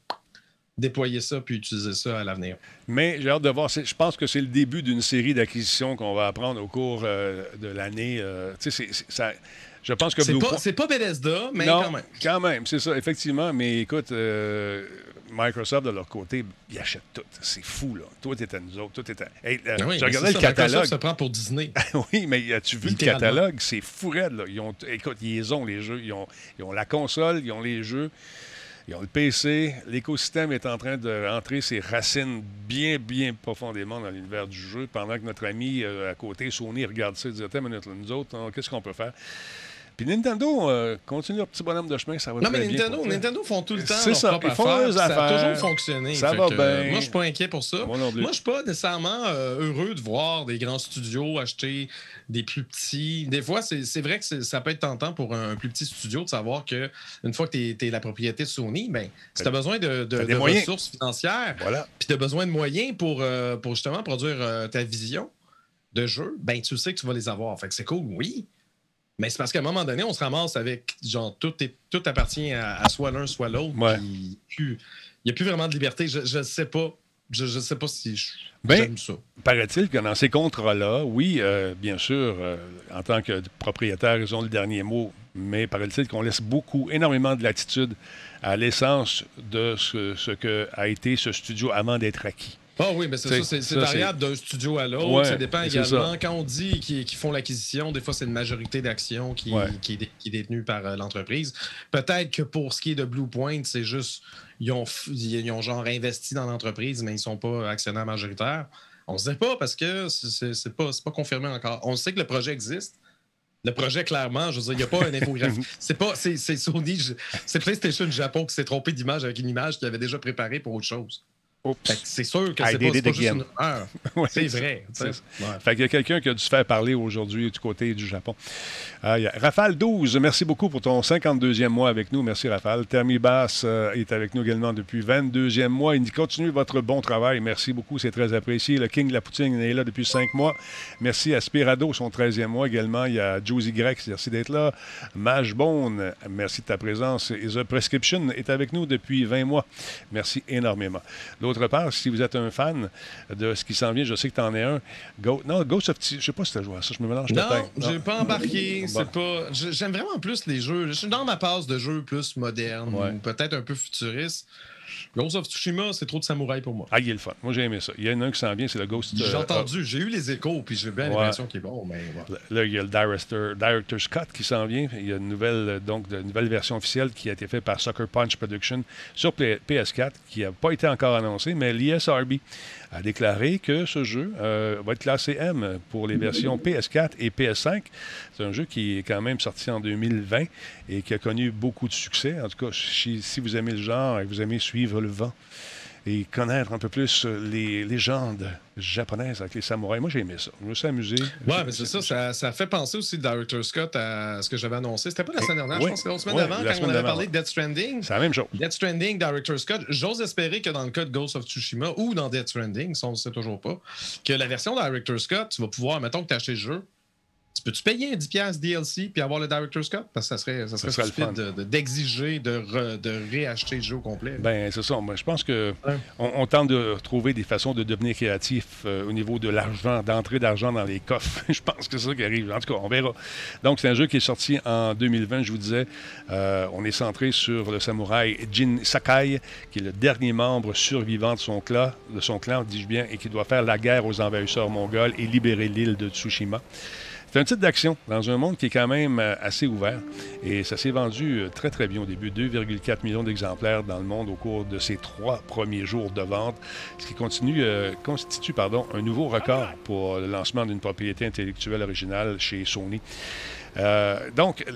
[SPEAKER 2] déployer ça puis utiliser ça à l'avenir.
[SPEAKER 1] Mais j'ai hâte de voir. Je pense que c'est le début d'une série d'acquisitions qu'on va apprendre au cours euh, de l'année. euh, ça- je pense que
[SPEAKER 2] C'est
[SPEAKER 1] Blue
[SPEAKER 2] pas, c'est pas Bethesda, mais
[SPEAKER 1] non,
[SPEAKER 2] quand même.
[SPEAKER 1] Quand même, c'est ça, effectivement. Mais écoute, euh, Microsoft, de leur côté, ils achètent tout. C'est fou, là. Tout est à nous autres. Tout est à... Hey, euh,
[SPEAKER 2] oui, mais
[SPEAKER 1] regardais le
[SPEAKER 2] ça,
[SPEAKER 1] catalogue.
[SPEAKER 2] se prend pour Disney.
[SPEAKER 1] oui, mais as-tu vu le catalogue? C'est fou raide, là. Ils ont, écoute, ils ont, les jeux. Ils ont, ils ont la console, ils ont les jeux, ils ont le PC. L'écosystème est en train de rentrer ses racines bien, bien profondément dans l'univers du jeu, pendant que notre ami euh, à côté, Sony, regarde ça et dit Attends minute, là, nous autres, qu'est-ce qu'on peut faire? Puis Nintendo euh, continue leur petit bonhomme de chemin, ça va
[SPEAKER 2] Non,
[SPEAKER 1] très
[SPEAKER 2] mais
[SPEAKER 1] bien
[SPEAKER 2] Nintendo,
[SPEAKER 1] pour eux.
[SPEAKER 2] Nintendo font tout le temps leur
[SPEAKER 1] ça,
[SPEAKER 2] propre
[SPEAKER 1] ils font
[SPEAKER 2] affaire,
[SPEAKER 1] leurs
[SPEAKER 2] puis Ça a
[SPEAKER 1] affaires.
[SPEAKER 2] toujours fonctionné.
[SPEAKER 1] Ça va
[SPEAKER 2] que,
[SPEAKER 1] bien.
[SPEAKER 2] euh, Moi, je suis pas inquiet pour ça.
[SPEAKER 1] Moi non.
[SPEAKER 2] Moi, je suis pas nécessairement euh, heureux de voir des grands studios acheter des plus petits. Des fois, c'est c'est vrai que ça peut être tentant pour un, plus petit studio de savoir que une fois que tu es, la propriété de Sony, ben, si tu as besoin de, de- ressources financières,
[SPEAKER 1] Voilà.
[SPEAKER 2] puis tu as besoin de moyens pour, euh, pour justement produire euh, ta vision de jeu, ben tu sais que tu vas les avoir. Fait que c'est cool, oui. Mais c'est parce qu'à un moment donné, on se ramasse avec genre tout, est, tout appartient à, à soit l'un, soit l'autre.
[SPEAKER 1] Ouais.
[SPEAKER 2] Il n'y a plus vraiment de liberté. Je ne sais pas. Je ne sais pas si je-
[SPEAKER 1] Ben,
[SPEAKER 2] j'aime ça.
[SPEAKER 1] Paraît-il que dans ces contrats-là, oui, euh, bien sûr, euh, en tant que propriétaire, ils ont le dernier mot, mais paraît-il qu'on laisse beaucoup, énormément de latitude à l'essence de ce, ce que a été ce studio avant d'être acquis.
[SPEAKER 2] Ah oui, mais c'est ça, c'est variable d'un studio à l'autre.
[SPEAKER 1] Ouais,
[SPEAKER 2] ça dépend également.
[SPEAKER 1] ça.
[SPEAKER 2] Quand on dit qu'ils font l'acquisition, des fois, c'est une majorité d'actions qui,
[SPEAKER 1] Ouais.
[SPEAKER 2] qui, est dé- qui est détenue par euh, l'entreprise. Peut-être que pour ce qui est de Blue Point, c'est juste, ils ont, ils ont genre investi dans l'entreprise, mais ils ne sont pas actionnaires majoritaires. On ne sait pas parce que c'est- pas, pas confirmé encore. On sait que le projet existe. Le projet, clairement, je veux dire, il n'y a pas un infographie. c'est pas, c'est Sony, c'est PlayStation Japon qui s'est trompé d'image avec une image qu'il avait déjà préparée pour autre chose. C'est sûr que c'est pas, pas juste une.
[SPEAKER 1] Ouais,
[SPEAKER 2] C'est vrai. Ouais.
[SPEAKER 1] Fait qu'il y a quelqu'un qui a dû se faire parler aujourd'hui du côté du Japon. Y a Rafale 12, merci beaucoup pour ton 52e mois avec nous. Merci Rafale. Termi Bass euh, est avec nous également depuis 22e mois. Il dit continue votre bon travail. Merci beaucoup, c'est très apprécié. Le King Lapoutine est là depuis 5 mois. Merci à Spirado, son 13e mois également. Il y a Josie Grex, merci d'être là. Mage Bone, merci de ta présence. Et The Prescription est avec nous depuis 20 mois. Merci énormément. D'autre part, si vous êtes un fan de ce qui s'en vient, je sais que tu en es un. Go, non, Ghost of je sais pas si tu as joué à ça, je me mélange
[SPEAKER 2] Non, j'ai pas embarqué.
[SPEAKER 1] Bon.
[SPEAKER 2] C'est pas. J'aime vraiment plus les jeux. Je suis dans ma passe de jeux plus modernes
[SPEAKER 1] Ouais.
[SPEAKER 2] ou peut-être un peu futuristes. Ghost of Tsushima, c'est trop de samouraï pour moi.
[SPEAKER 1] Ah, il est le fun. Moi, j'ai aimé ça. Il y en a un qui s'en vient, c'est le Ghost.
[SPEAKER 2] J'ai
[SPEAKER 1] euh,
[SPEAKER 2] entendu, j'ai eu les échos, puis j'ai bien
[SPEAKER 1] Ouais.
[SPEAKER 2] l'impression qu'il est bon, mais ouais.
[SPEAKER 1] Là, il y a le director, director Scott qui s'en vient. Il y a une nouvelle, euh, donc, une nouvelle version officielle qui a été faite par Sucker Punch Production sur P- PS4, qui n'a pas été encore annoncée, mais l'ISRB a déclaré que ce jeu euh, va être classé M pour les versions PS4 et PS5. C'est un jeu qui est quand même sorti en 2020 et qui a connu beaucoup de succès. En tout cas, si, si vous aimez le genre et que vous aimez suivre le vent et connaître un peu plus euh, les légendes japonaises avec les samouraïs, moi j'ai aimé ça. Je me suis amusé.
[SPEAKER 2] Ouais, mais c'est ça, ça, ça fait penser aussi Director Scott à ce que j'avais annoncé. C'était pas la semaine dernière,
[SPEAKER 1] Oui.
[SPEAKER 2] je pense que c'était la semaine
[SPEAKER 1] Ouais,
[SPEAKER 2] d'avant, quand
[SPEAKER 1] semaine
[SPEAKER 2] on avait parlé de Death Stranding.
[SPEAKER 1] C'est la même chose.
[SPEAKER 2] Death Stranding, Director Scott, j'ose espérer que dans le cas de Ghost of Tsushima ou dans Death Stranding, ça on ne sait toujours pas, que la version Director Scott, tu vas pouvoir, mettons que tu as acheté le jeu, tu peux-tu payer un 10$ DLC puis avoir le Director Scott? Parce que ça serait, ça serait
[SPEAKER 1] serait le
[SPEAKER 2] stupide
[SPEAKER 1] fun.
[SPEAKER 2] de- de- d'exiger de, réacheter le jeu au complet.
[SPEAKER 1] Ben, c'est ça. Moi, je pense que
[SPEAKER 2] Ouais.
[SPEAKER 1] on, on tente de trouver des façons de devenir créatif euh, au niveau de l'argent, d'entrée d'argent dans les coffres. je pense que c'est ça qui arrive. En tout cas, on verra. Donc, c'est un jeu qui est sorti en 2020, je vous disais. Euh, on est centré sur le samouraï Jin Sakai, qui est le dernier membre survivant de son clan, de son clan, dis-je bien, et qui doit faire la guerre aux envahisseurs mongols et libérer l'île de Tsushima. C'est un titre d'action dans un monde qui est quand même euh, assez ouvert. Et ça s'est vendu euh, très, très bien au début. 2,4 millions d'exemplaires dans le monde au cours de ces trois premiers jours de vente, ce qui continue, euh, constitue pardon, un nouveau record pour le lancement d'une propriété intellectuelle originale chez Sony. Euh, donc, euh,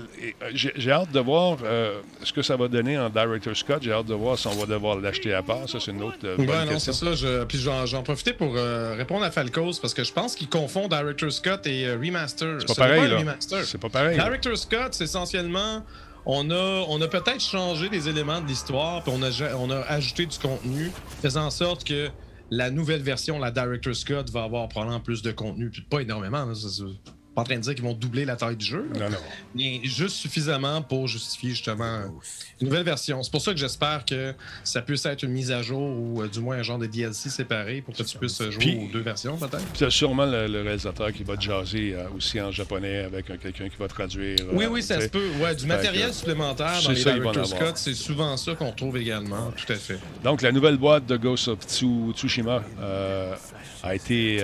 [SPEAKER 1] j'ai hâte de voir euh, ce que ça va donner en Director Scott. J'ai hâte de voir si on va devoir l'acheter à part. Ça, c'est une autre euh, bonne
[SPEAKER 2] Ouais, non,
[SPEAKER 1] question.
[SPEAKER 2] ça. Je... Puis j'en profitais pour répondre à Falcos parce que je pense qu'ils confondent Director Scott et Remaster.
[SPEAKER 1] C'est pas pareil,
[SPEAKER 2] remaster.
[SPEAKER 1] C'est pas pareil. là.
[SPEAKER 2] Director Scott, c'est essentiellement. On a, on a peut-être changé des éléments de l'histoire, puis on a, on a ajouté du contenu, faisant en sorte que la nouvelle version, la Director Scott, va avoir probablement plus de contenu, puis pas énormément. là, ça, pas en train de dire qu'ils vont doubler la taille du jeu,
[SPEAKER 1] Non, non.
[SPEAKER 2] mais juste suffisamment pour justifier justement une nouvelle version. C'est pour ça que j'espère que ça puisse être une mise à jour ou euh, du moins un genre de DLC séparé pour que tu puisses jouer
[SPEAKER 1] Puis-
[SPEAKER 2] aux deux versions peut-être.
[SPEAKER 1] Puis, C'est sûrement le, le réalisateur qui va te jaser euh, aussi en japonais avec euh, quelqu'un qui va traduire.
[SPEAKER 2] Oui, oui, ça se peut. Ouais, du matériel supplémentaire dans les
[SPEAKER 1] ça.
[SPEAKER 2] Cut, c'est souvent ça qu'on trouve également. Tout à fait.
[SPEAKER 1] Donc, la nouvelle boîte de Ghost of Tsu- Tsushima a, été,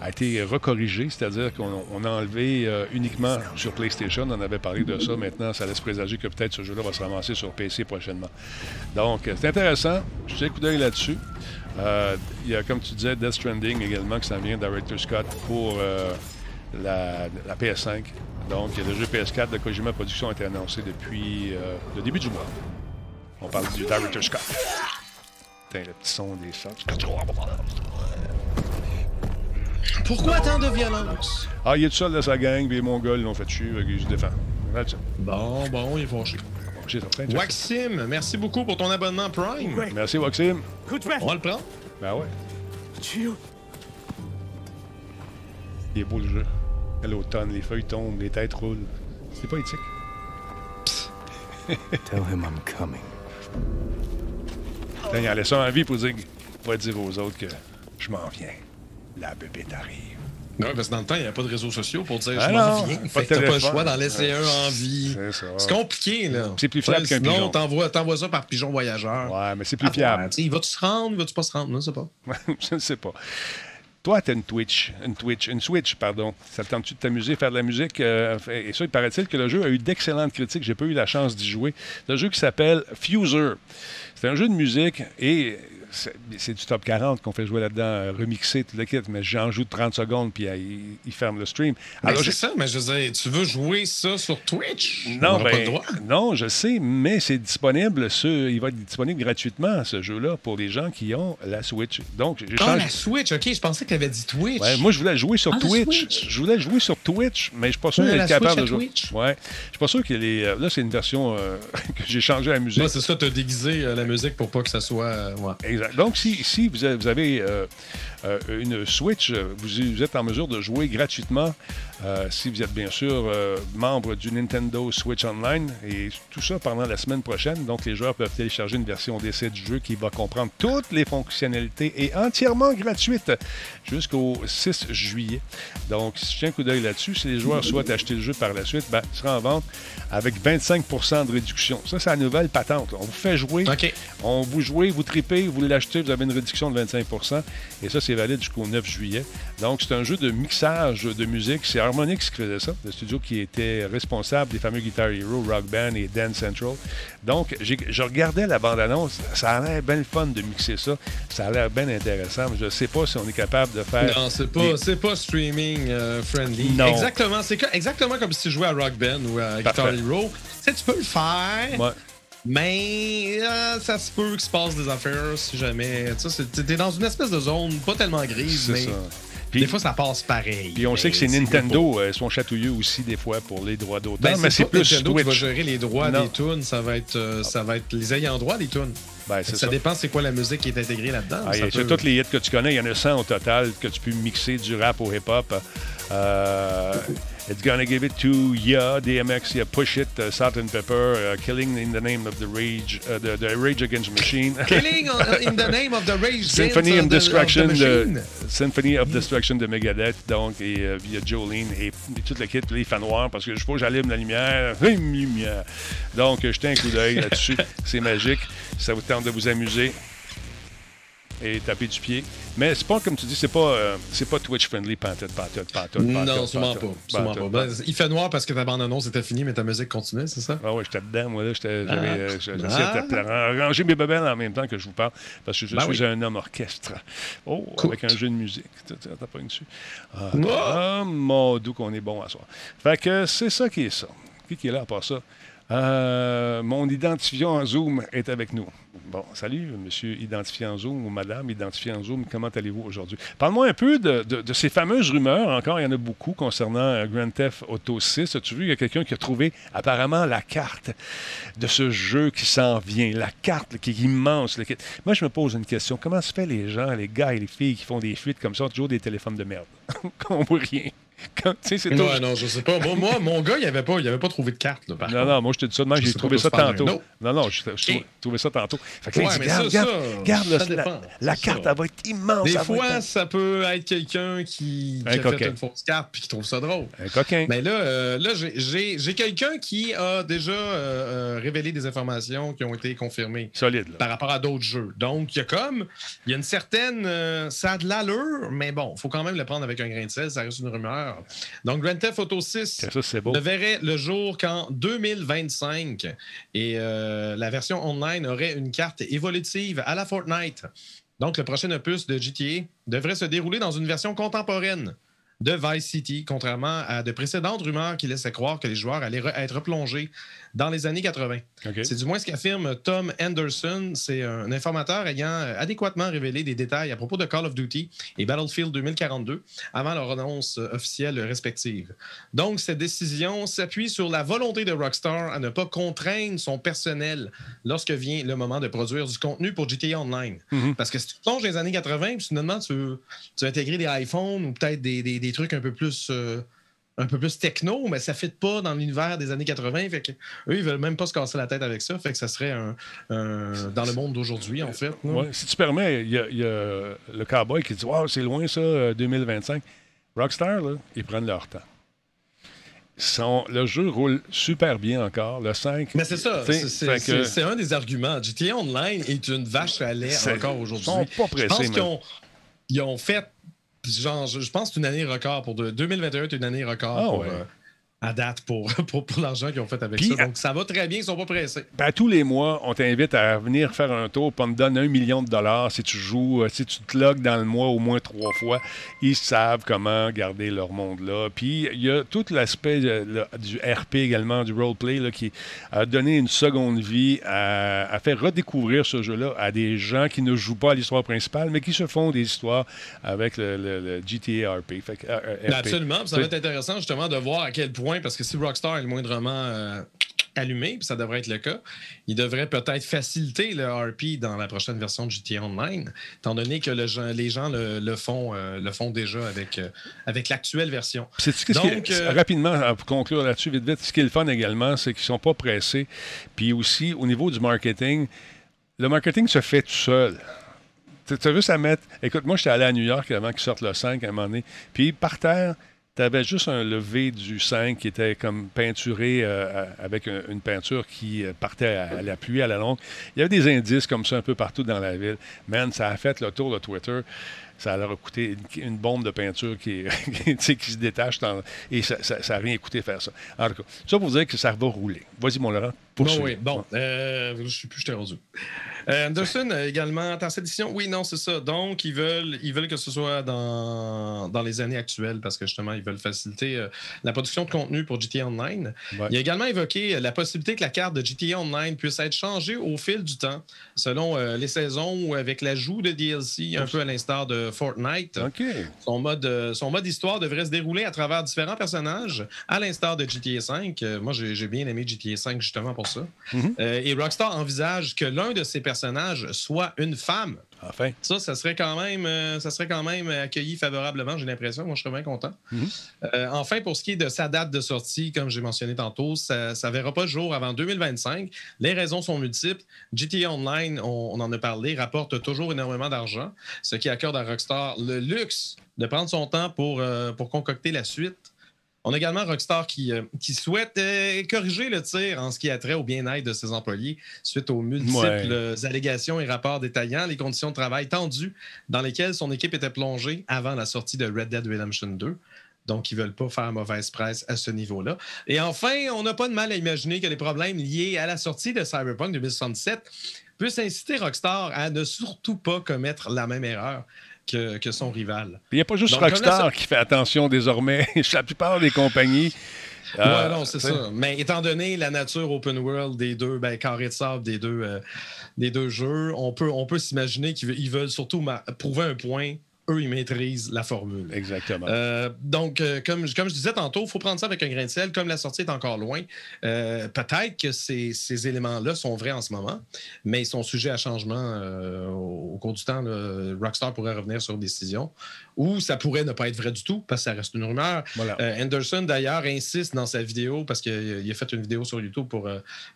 [SPEAKER 1] a été recorrigée, c'est-à-dire qu'on on a enlevé euh, uniquement sur PlayStation. On avait parlé de ça. Maintenant, ça laisse présager que peut-être ce jeu-là va se ramasser sur PC prochainement. Donc, euh, c'est intéressant. Je un coup d'œil là-dessus. Euh, Il y a, comme tu disais, Death Stranding également, qui s'en vient, Director Scott, pour la, la PS5. Donc, le jeu PS4 de Kojima Productions a été annoncé depuis le début du mois. On parle du Director Scott. Putain, le petit son des.
[SPEAKER 2] Pourquoi tant de violence?
[SPEAKER 1] Ah, il est tout seul de sa gang, puis les Mongols l'ont fait tuer, fait qu'il se défend. That's it.
[SPEAKER 2] Bon, bon, il est fâché. Waxim, merci beaucoup pour ton abonnement Prime.
[SPEAKER 1] Merci, Waxim.
[SPEAKER 2] On va le prendre.
[SPEAKER 1] Ben ouais. Il est beau le jeu. À l'automne, les feuilles tombent, les têtes roulent. C'est pas éthique.
[SPEAKER 6] Tell him I'm coming.
[SPEAKER 1] Putain, Il en laisse un en vie pour dire, pour dire aux autres que je m'en viens. La bébête arrive.
[SPEAKER 2] Non, parce que dans le temps, il n'y avait pas de réseaux sociaux pour dire
[SPEAKER 1] Ah
[SPEAKER 2] je m'en viens. Fait que t'as pas le choix d'en laisser un en vie.
[SPEAKER 1] C'est
[SPEAKER 2] compliqué, là.
[SPEAKER 1] C'est plus fiable qu'un
[SPEAKER 2] sinon,
[SPEAKER 1] pigeon.
[SPEAKER 2] t'envoies t'envoies ça par pigeon voyageur.
[SPEAKER 1] Ouais, mais c'est plus
[SPEAKER 2] Ah,
[SPEAKER 1] fiable.
[SPEAKER 2] Il va-tu se rendre, il va-tu pas se rendre? Je sais pas.
[SPEAKER 1] je ne sais pas. Toi, tu as une Twitch, une Twitch, une Switch, pardon. Ça te tente-tu de t'amuser, faire de la musique? euh, et ça, il paraît-il que le jeu a eu d'excellentes critiques. J'ai pas eu la chance d'y jouer. C'est un jeu qui s'appelle Fuser. C'est un jeu de musique et c'est du top 40 qu'on fait jouer là-dedans, euh, remixé, tout le kit, mais j'en joue 30 secondes puis euh, il, il ferme le stream.
[SPEAKER 2] Alors, c'est ça, mais je veux dire, tu veux jouer ça sur Twitch? On
[SPEAKER 1] non,
[SPEAKER 2] pas
[SPEAKER 1] ben,
[SPEAKER 2] le droit.
[SPEAKER 1] non, je sais, mais c'est disponible. sur- il va être disponible gratuitement, ce jeu-là, pour les gens qui ont la Switch. Donc, j'ai
[SPEAKER 2] Ah, la Switch, ok, je pensais que tu avais dit Twitch.
[SPEAKER 1] Ouais, moi, je voulais jouer sur
[SPEAKER 2] Ah,
[SPEAKER 1] Twitch.
[SPEAKER 2] Switch.
[SPEAKER 1] Je voulais jouer sur Twitch, mais je suis pas sûr
[SPEAKER 2] Ouais,
[SPEAKER 1] d'être capable de jouer.
[SPEAKER 2] Twitch.
[SPEAKER 1] Ouais. Je suis pas sûr qu'il est. euh, Là, c'est une version euh, que j'ai changé la musique.
[SPEAKER 2] Moi, c'est ça, t'as déguisé euh, la musique pour pas que ça soit. euh, ouais.
[SPEAKER 1] Donc, si, si vous avez, vous avez, euh, euh, une Switch, vous, vous êtes en mesure de jouer gratuitement euh, si vous êtes bien sûr euh, membre du Nintendo Switch Online et tout ça pendant la semaine prochaine. Donc les joueurs peuvent télécharger une version d'essai du jeu qui va comprendre toutes les fonctionnalités et entièrement gratuite jusqu'au 6 juillet. Donc si je tiens un coup d'œil là-dessus, si les joueurs souhaitent acheter le jeu par la suite, ben, il sera en vente avec 25% de réduction. Ça, c'est la nouvelle patente. On vous fait jouer, on vous jouez, vous tripez, vous l'achetez, vous avez une réduction de 25% et ça, c'est valide jusqu'au 9 juillet. Donc c'est un jeu de mixage de musique. C'est Harmonix qui faisait ça, le studio qui était responsable des fameux Guitar Hero, Rock Band et Dance Central. Donc, je regardais la bande-annonce, ça a l'air bien fun de mixer ça, ça a l'air bien intéressant, je ne sais pas si on est capable de faire...
[SPEAKER 2] Non, c'est pas, pas streaming euh, friendly. Non. Exactement, c'est exactement comme si tu jouais à Rock Band ou à Guitar Hero. Tu, sais, tu peux le faire. Ouais. Mais euh, ça se peut qu'il se passe des affaires si jamais. Tu es dans une espèce de zone pas tellement grise, mais. Ça des fois, ça passe pareil.
[SPEAKER 1] Puis on sait que c'est Nintendo, euh, ils sont chatouilleux aussi des fois pour les droits d'auteur.
[SPEAKER 2] Ben, mais c'est plus Nintendo qui va gérer les droits des tunes. Ça va être, euh, ça va être les ayants droit des tunes. Ben, ça, ça, dépend c'est quoi la musique qui est intégrée là-dedans.
[SPEAKER 1] Ah, c'est toutes les hits que tu connais. Il y en a 100 au total que tu peux mixer du rap au hip-hop. Euh, It's gonna give it to ya, DMX, ya, Push It, uh, Salt and Pepper, uh, Killing in the Name of the Rage, uh, the, the, Rage Against Machine.
[SPEAKER 2] killing uh, in the Name of the Rage
[SPEAKER 1] Symphony of Destruction, de, Symphony of Destruction de Megadeth, donc, et euh, il y a Jolene et, et toute l'équipe, les fans noirs, parce que je sais pas, j'allume la lumière, lumière. Donc, jetez un coup d'œil là-dessus, c'est magique. Ça vous tente de vous amuser? Et taper du pied. Mais c'est pas, comme tu dis, c'est pas, euh, c'est pas Twitch friendly, pantoute, pantoute, pantoute.
[SPEAKER 2] Non, sûrement pas. Sûrement pas. Ben, il fait noir parce que ta bande-annonce était finie, mais ta musique continuait, c'est ça?
[SPEAKER 1] Ah ouais, j'étais dedans, moi, là. J'essayais ah. euh, de ranger mes babelles en même temps que je vous parle, parce que je ben suis un homme orchestre. Oh, avec un jeu de musique. T'as pas une dessus. Ah, ah, mon doux qu'on est bon à soi. Fait que c'est ça qui est ça. Qui est là à part ça? Euh, mon identifiant en Zoom est avec nous. Bon, salut, monsieur identifié en Zoom ou madame identifié en Zoom. Comment allez-vous aujourd'hui? Parle-moi un peu de, ces fameuses rumeurs. Encore, il y en a beaucoup concernant euh, Grand Theft Auto 6. As-tu vu, il y a quelqu'un qui a trouvé apparemment la carte de ce jeu qui s'en vient. La carte qui est immense. Moi, je me pose une question. Comment se fait les gens, les gars et les filles qui font des fuites comme ça, ont toujours des téléphones de merde? On voit rien.
[SPEAKER 2] C'est non, non, je sais pas. Moi, mon gars, il n'avait pas, avait pas trouvé de carte. Là,
[SPEAKER 1] non, non, moi, je te dis ça demain, j'ai trouvé ça tantôt. Non, non, j'ai trouvé ça tantôt. Fait que regarde, ça, regarde, la, carte, elle va être immense.
[SPEAKER 2] Des fois, ça peut être quelqu'un qui, qui a fait une fausse carte puis qui trouve ça drôle.
[SPEAKER 1] Un coquin.
[SPEAKER 2] Mais là, euh, là j'ai quelqu'un qui a déjà euh, euh, révélé des informations qui ont été confirmées.
[SPEAKER 1] Solide.
[SPEAKER 2] Par rapport à d'autres jeux. Donc, il y a comme, il y a une certaine, ça a de l'allure, mais bon, il faut quand même le prendre avec un grain de sel. Ça reste une rumeur. Donc, Grand Theft Auto 6 ne verrait le jour qu'en 2025 et euh, la version online aurait une carte évolutive à la Fortnite. Donc, le prochain opus de GTA devrait se dérouler dans une version contemporaine de Vice City, contrairement à de précédentes rumeurs qui laissaient croire que les joueurs allaient être plongés dans les années 80. C'est du moins ce qu'affirme Tom Anderson. C'est un informateur ayant adéquatement révélé des détails à propos de Call of Duty et Battlefield 2042 avant leur annonce officielle respective. Donc, cette décision s'appuie sur la volonté de Rockstar à ne pas contraindre son personnel lorsque vient le moment de produire du contenu pour GTA Online. Mhm. Parce que si tu plonges dans les années 80, puis finalement, tu tu veux intégrer des iPhones ou peut-être des, des, des, trucs un peu plus... Euh, un peu plus techno, mais ça ne fit pas dans l'univers des années 80. Fait que, eux, ils veulent même pas se casser la tête avec ça. Fait que ça serait un, dans le monde d'aujourd'hui, en fait.
[SPEAKER 1] si tu permets, il y, a le cowboy qui dit Wow, c'est loin ça, 2025. Euh, Rockstar, là, ils prennent leur temps. le jeu roule super bien encore. Le 5.
[SPEAKER 2] Mais c'est ça. C'est un des arguments. GTA Online est une vache à lait encore aujourd'hui.
[SPEAKER 1] Ils sont pas pressés. Je
[SPEAKER 2] pense qu'ils ont, ont fait genre, je, pense que c'est une année record pour 2021, c'est une année record ah pour, euh, à date pour, pour, l'argent qu'ils ont fait avec ça. Donc, ça va très bien, ils sont pas pressés.
[SPEAKER 1] Ben, tous les mois, on t'invite à venir faire un tour, puis on te donne un million de dollars si tu joues, euh, si tu te logs dans le mois au moins trois fois. Ils savent comment garder leur monde là. Puis, il y a tout l'aspect euh, du RP également, du roleplay, là, qui a donné une seconde vie, à, à faire redécouvrir ce jeu-là à des gens qui ne jouent pas à l'histoire principale, mais qui se font des histoires avec le, GTA RP.
[SPEAKER 2] Absolument. Ça va être intéressant justement de voir à quel point parce que si Rockstar est le moindrement euh, allumé, puis ça devrait être le cas. Il devrait peut-être faciliter le RP dans la prochaine version de GTA Online, étant donné que le les gens le, le font, euh, le font déjà avec, euh, avec l'actuelle version. Donc,
[SPEAKER 1] est- rapidement, pour conclure là-dessus, vite, vite, ce qui est le fun également, c'est qu'ils sont pas pressés. Puis aussi, au niveau du marketing, le marketing se fait tout seul. Tu as juste à mettre. Écoute, moi, j'étais allé à New York avant qu'ils sortent le 5 à un moment donné. Puis par terre, tu avais juste un levé du 5 qui était comme peinturé euh, avec un- une peinture qui euh, partait à, la pluie, à la longue. Il y avait des indices comme ça un peu partout dans la ville. Man, ça a fait le tour de Twitter. Ça leur a coûté une, bombe de peinture qui, qui, se détache et ça n'a rien coûté faire ça. En tout cas, ça pour dire que ça va rouler. Vas-y, mon Laurent.
[SPEAKER 2] Bon, oui, bon. Euh, je ne sais plus, je t'ai rendu. Euh, Anderson, euh, également, dans cette édition, oui, non, c'est ça. Donc, ils veulent, ils veulent que ce soit dans, dans les années actuelles parce que justement, ils veulent faciliter euh, la production de contenu pour GTA Online.
[SPEAKER 1] Ouais.
[SPEAKER 2] Il a également évoqué la possibilité que la carte de GTA Online puisse être changée au fil du temps, selon les saisons ou avec l'ajout de DLC, un peu à l'instar de Fortnite. Son mode, son mode histoire devrait se dérouler à travers différents personnages, à l'instar de GTA V. Moi, j'ai j'ai bien aimé GTA V justement pour ça.
[SPEAKER 1] Mhm.
[SPEAKER 2] Euh, et Rockstar envisage que l'un de ses personnages soit une femme.
[SPEAKER 1] Enfin.
[SPEAKER 2] Ça, ça serait quand même, euh, ça serait quand même accueilli favorablement, j'ai l'impression. Moi, je serais bien content.
[SPEAKER 1] Mhm.
[SPEAKER 2] Euh, enfin, pour ce qui est de sa date de sortie, comme j'ai mentionné tantôt, ça ne verra pas le jour avant 2025. Les raisons sont multiples. GTA Online, on, on en a parlé, rapporte toujours énormément d'argent, ce qui accorde à Rockstar le luxe de prendre son temps pour, pour concocter la suite. On a également Rockstar qui, euh, qui souhaite euh, corriger le tir en ce qui a trait au bien-être de ses employés suite aux multiples allégations et rapports détaillant les conditions de travail tendues dans lesquelles son équipe était plongée avant la sortie de Red Dead Redemption 2. Donc, ils ne veulent pas faire mauvaise presse à ce niveau-là. Et enfin, on n'a pas de mal à imaginer que les problèmes liés à la sortie de Cyberpunk 2077 puissent inciter Rockstar à ne surtout pas commettre la même erreur que, que son rival.
[SPEAKER 1] Il n'y a pas juste
[SPEAKER 2] Donc,
[SPEAKER 1] Rockstar qui fait attention désormais. la plupart des compagnies. euh,
[SPEAKER 2] ouais, non, c'est ça. Mais étant donné la nature open world des deux, ben, carré de sable des deux, euh, des deux jeux, on peut, on peut s'imaginer qu'ils ve- ils veulent surtout prouver un point. Eux, ils maîtrisent la formule.
[SPEAKER 1] Exactement.
[SPEAKER 2] Euh, donc, euh, comme, comme je disais tantôt, il faut prendre ça avec un grain de sel. Comme la sortie est encore loin, euh, peut-être que ces, ces éléments-là sont vrais en ce moment, mais ils sont sujets à changement au, au cours du temps. là. Rockstar pourrait revenir sur une décision ou ça pourrait ne pas être vrai du tout parce que ça reste une rumeur.
[SPEAKER 1] voilà.
[SPEAKER 2] Anderson, d'ailleurs, insiste dans sa vidéo, parce qu'il il a fait une vidéo sur YouTube pour,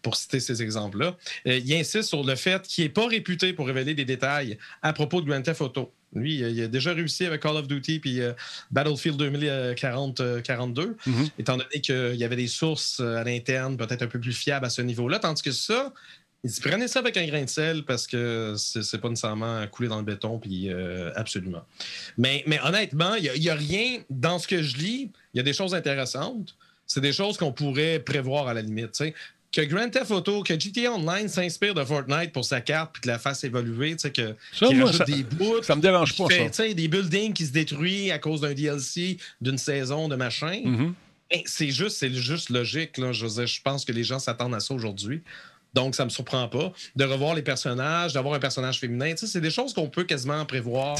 [SPEAKER 2] pour citer ces exemples-là. il insiste sur le fait qu'il n'est pas réputé pour révéler des détails à propos de Grand Theft Auto. Lui, il a- déjà réussi avec Call of Duty puis euh, Battlefield 2040-42,
[SPEAKER 1] Mhm.
[SPEAKER 2] étant donné qu'il y avait des sources euh, à l'interne peut-être un peu plus fiables à ce niveau-là, tandis que ça, il dit prenez ça avec un grain de sel parce que c'est pas nécessairement coulé dans le béton, puis euh, absolument. Mais, mais honnêtement, il n'y a, rien dans ce que je lis. Il y a des choses intéressantes. C'est des choses qu'on pourrait prévoir à la limite. Que Grand Theft Auto, que GTA Online s'inspire de Fortnite pour sa carte puis que la fasse évoluer, tu sais, que
[SPEAKER 1] Ça, moi,
[SPEAKER 2] des bouts,
[SPEAKER 1] ça me dérange pas,
[SPEAKER 2] fait,
[SPEAKER 1] ça.
[SPEAKER 2] des buildings qui se détruisent à cause d'un DLC d'une saison de machin.
[SPEAKER 1] Mhm.
[SPEAKER 2] Ben, c'est juste, c'est juste logique. Là. Je, veux dire, je pense que les gens s'attendent à ça aujourd'hui. Donc, ça me surprend pas. De revoir les personnages, d'avoir un personnage féminin, tu sais, c'est des choses qu'on peut quasiment prévoir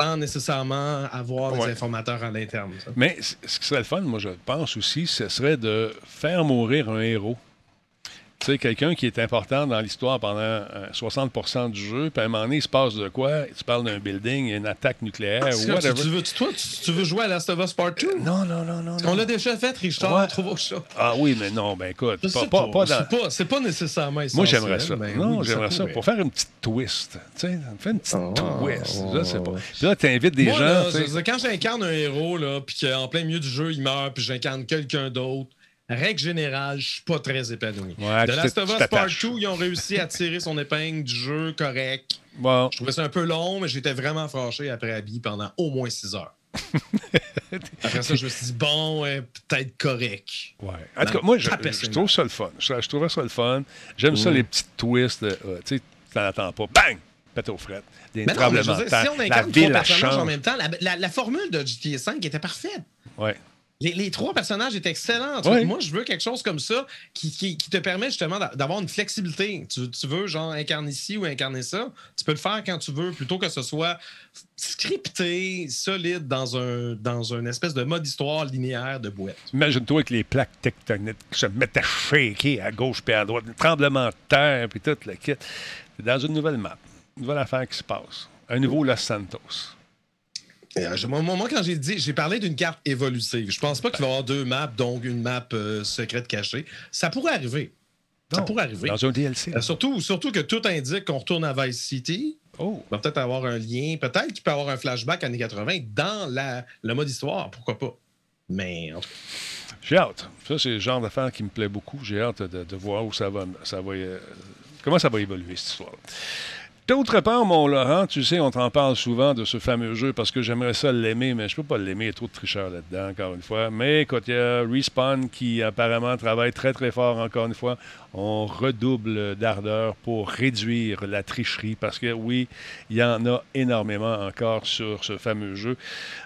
[SPEAKER 2] sans nécessairement avoir
[SPEAKER 1] Ouais.
[SPEAKER 2] des informateurs à l'interne.
[SPEAKER 1] Mais ce qui serait le fun, moi, je pense aussi, ce serait de faire mourir un héros. Tu sais, quelqu'un qui est important dans l'histoire pendant euh, 60% du jeu, puis à un moment donné, il se passe de quoi? Tu parles d'un building, une attaque nucléaire
[SPEAKER 2] Tu,
[SPEAKER 1] ou whatever.
[SPEAKER 2] tu veux, tu- toi, tu, tu veux jouer à Last of Us Part 2?
[SPEAKER 1] Non, non, non, non.
[SPEAKER 2] On l'a déjà fait, Richard.
[SPEAKER 1] Ouais.
[SPEAKER 2] Trouve chose.
[SPEAKER 1] Ah oui, mais non, ben écoute, pas, pas, pas dans...
[SPEAKER 2] C'est pas, c'est pas nécessairement
[SPEAKER 1] Moi, j'aimerais ça.
[SPEAKER 2] mais
[SPEAKER 1] non,
[SPEAKER 2] oui,
[SPEAKER 1] j'aimerais ça. Pour faire une petite twist. Tu sais, faire une petite
[SPEAKER 2] Ah,
[SPEAKER 1] twist.
[SPEAKER 2] ouais,
[SPEAKER 1] Je sais pas. Puis là, tu invites des
[SPEAKER 2] Moi,
[SPEAKER 1] gens.
[SPEAKER 2] là, quand j'incarne un héros, là, puis qu'en plein milieu du jeu, il meurt, puis j'incarne quelqu'un d'autre, règle générale, je suis pas très épanoui.
[SPEAKER 1] Ouais,
[SPEAKER 2] The
[SPEAKER 1] tu
[SPEAKER 2] Last of Us Part
[SPEAKER 1] t'attaches.
[SPEAKER 2] 2, ils ont réussi à tirer son épingle du jeu correct.
[SPEAKER 1] Bon,
[SPEAKER 2] Je trouvais ça un peu long, mais j'étais vraiment fâché après Abby pendant au moins 6 heures. Après ça, je me suis dit, bon, ouais, peut-être correct.
[SPEAKER 1] Ouais. En tout cas, moi, je, trouve ça le fun. Je, je trouvais ça le fun. J'aime ça,
[SPEAKER 2] Mm.
[SPEAKER 1] les petites twists. de, euh, tu sais, t'en attends pas. Bang! Pète aux frettes. Des
[SPEAKER 2] Mais non, mais
[SPEAKER 1] de
[SPEAKER 2] dire, si on
[SPEAKER 1] La
[SPEAKER 2] incarne trois personnages en même temps, la, la- la formule de GTA V était parfaite.
[SPEAKER 1] Ouais.
[SPEAKER 2] Les, les trois personnages étaient excellents.
[SPEAKER 1] Ouais.
[SPEAKER 2] Moi, je veux quelque chose comme ça qui, qui- qui te permet justement d'a- d'avoir une flexibilité. Tu, tu veux, genre, incarner ci ou incarner ça. Tu peux le faire quand tu veux, plutôt que ce soit scripté, solide dans un dans une espèce de mode histoire linéaire de boîte.
[SPEAKER 1] Imagine-toi que les plaques tectoniques se mettent à shaker à gauche puis à droite, un tremblement de terre puis tout le kit. Dans une nouvelle map, une nouvelle affaire qui se passe. Un nouveau Los Santos.
[SPEAKER 2] Et, euh, moi, quand j'ai dit, j'ai parlé d'une carte évolutive. Je pense pas qu'il va y avoir deux maps, donc une map euh, secrète cachée. Ça pourrait arriver. Ça pourrait arriver.
[SPEAKER 1] Dans un DLC.
[SPEAKER 2] Euh, surtout, surtout que tout indique qu'on retourne à Vice City.
[SPEAKER 1] Oh,
[SPEAKER 2] Il va peut-être avoir un lien, peut-être qu'il peut avoir un flashback années 80 dans la, le mode histoire, pourquoi pas? Mais en tout cas,
[SPEAKER 1] j'ai hâte. Ça, c'est le genre d'affaire qui me plaît beaucoup. J'ai hâte de, de voir où ça va, ça va, euh, comment ça va évoluer, cette histoire D'autre part, mon Laurent, tu sais, on t'en parle souvent de ce fameux jeu parce que j'aimerais ça l'aimer, mais je peux pas l'aimer. Il y a trop de tricheurs là-dedans, encore une fois. Mais quand il y a Respawn qui apparemment travaille très, très fort, encore une fois, on redouble d'ardeur pour réduire la tricherie parce que oui, il y en a énormément encore sur ce fameux jeu.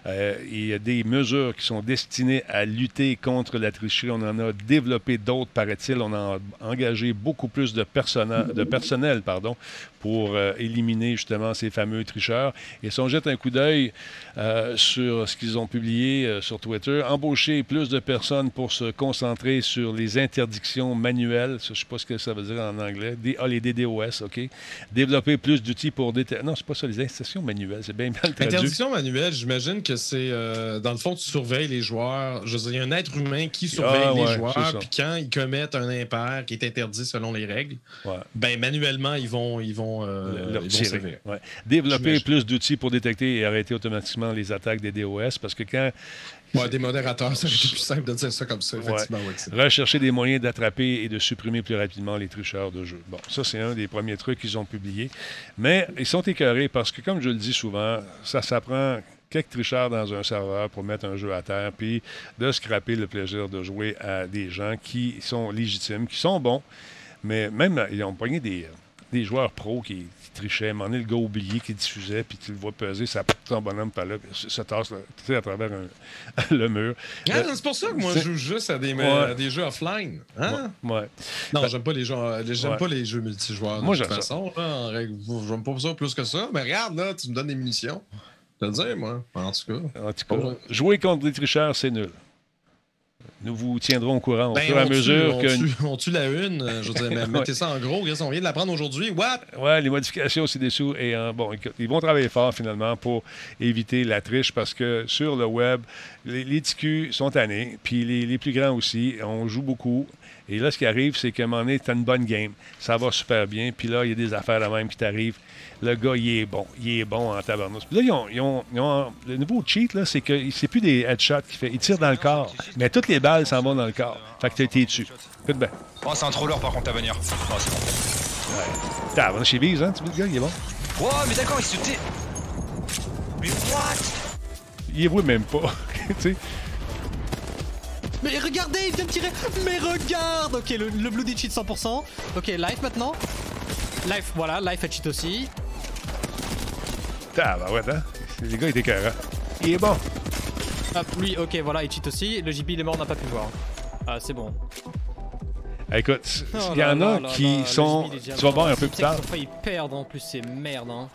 [SPEAKER 1] Euh, il y a des mesures qui sont destinées à lutter contre la tricherie. On en a développé d'autres, paraît-il. On a engagé beaucoup plus de, personna- de personnel pardon, pour euh, éliminer justement ces fameux tricheurs. Et si on jette un coup d'œil euh, sur ce qu'ils ont publié euh, sur Twitter, embaucher plus de personnes pour se concentrer sur les interdictions manuelles, ça, je ne sais pas ce que ça veut dire en anglais, des, ah, les DDoS, OK. Développer plus d'outils pour détecter... Non, c'est pas ça, les interdictions manuelles, c'est bien mal traduit.
[SPEAKER 2] interdiction manuelle, j'imagine que c'est dans le fond, tu surveilles les joueurs. Je veux dire, il y a un être humain qui surveille
[SPEAKER 1] Ah, ouais,
[SPEAKER 2] les joueurs, puis quand ils commettent un impair qui est interdit selon les règles,
[SPEAKER 1] Ouais.
[SPEAKER 2] ben manuellement, ils vont, ils vont, euh,
[SPEAKER 1] le-. Ouais. Développer plus d'outils pour détecter et arrêter automatiquement les attaques des DOS parce que quand
[SPEAKER 2] Ouais, des modérateurs, ça aurait été plus simple de dire ça comme ça, effectivement. ouais,
[SPEAKER 1] rechercher des moyens d'attraper et de supprimer plus rapidement les tricheurs de jeu. Bon, ça, c'est un des premiers trucs qu'ils ont publiés. Mais ils sont écœurés parce que, comme je le dis souvent, ça s'apprend quelques tricheurs dans un serveur pour mettre un jeu à terre, puis de scraper le plaisir de jouer à des gens qui sont légitimes, qui sont bons, mais même, ils ont pogné des, des joueurs pros qui, qui trichaient. Moment donné, le gars oublié qui diffusait, puis tu le vois peser, ça son bonhomme par là, ça tasse à travers un- le mur.
[SPEAKER 2] Ah, c'est pour ça que moi, je joue juste à des,
[SPEAKER 1] Ouais.
[SPEAKER 2] à des jeux offline. Hein?
[SPEAKER 1] Ouais.
[SPEAKER 2] Non, j'aime pas les jeux, j'aime
[SPEAKER 1] Ouais.
[SPEAKER 2] pas les jeux multijoueurs.
[SPEAKER 1] Moi,
[SPEAKER 2] de toute façon, là, en règle, j'aime pas ça plus que ça. Mais regarde, là, tu me donnes des munitions. Je te le dis, moi. En tout cas.
[SPEAKER 1] En tout cas, jouer contre des tricheurs, c'est nul. Nous vous tiendrons au courant au
[SPEAKER 2] Ben,
[SPEAKER 1] fur et à
[SPEAKER 2] tue-
[SPEAKER 1] mesure
[SPEAKER 2] on
[SPEAKER 1] que.
[SPEAKER 2] tue- on tue la une. euh, Je veux dire, mais mettez ça en gros. On vient de l'apprendre aujourd'hui. What?
[SPEAKER 1] Ouais, les modifications ci-dessous. Et euh, bon, ils vont travailler fort finalement pour éviter la triche parce que sur le web, les, les TQ sont tannés, puis les, les plus grands aussi. On joue beaucoup. Et là, ce qui arrive, c'est qu'à un moment donné, tu as une bonne game. Ça va super bien. Puis là, il y a des affaires là même qui t'arrivent. Le gars, il est bon. Il est bon en tabarnouche. Puis là, ils ont, ils ont- ils ont- le nouveau cheat, là, c'est que c'est plus des headshots qu'il fait. Il tire dans le corps. Mais toutes les balles s'en vont dans le corps. Fait que tu été dessus. Écoute bien.
[SPEAKER 6] Oh, c'est un troller par contre à venir. Oh, c'est bon.
[SPEAKER 1] T'as chez Bise, hein? Tu vois le gars, il est bon.
[SPEAKER 6] Oh, mais d'accord, il se tait. Mais what?
[SPEAKER 1] Il est même pas. tu sais.
[SPEAKER 7] Mais regardez, il vient de tirer Mais regarde Ok, le, le Bloody cheat 100%. Ok, life maintenant. Life, voilà, life a cheat aussi.
[SPEAKER 1] Ah, bah ouais, hein? Les gars, il était carré. Il est bon.
[SPEAKER 7] Hop, lui, ok, voilà, il cheat aussi. Le JP, il est mort, on n'a pas pu voir. Ah, c'est bon.
[SPEAKER 1] Ah, Écoute,
[SPEAKER 7] Oh
[SPEAKER 1] il y en a qui
[SPEAKER 7] là,
[SPEAKER 1] sont.
[SPEAKER 7] est
[SPEAKER 1] Tu vas voir un peu plus tard.
[SPEAKER 7] failli perdre en plus, c'est merde, hein.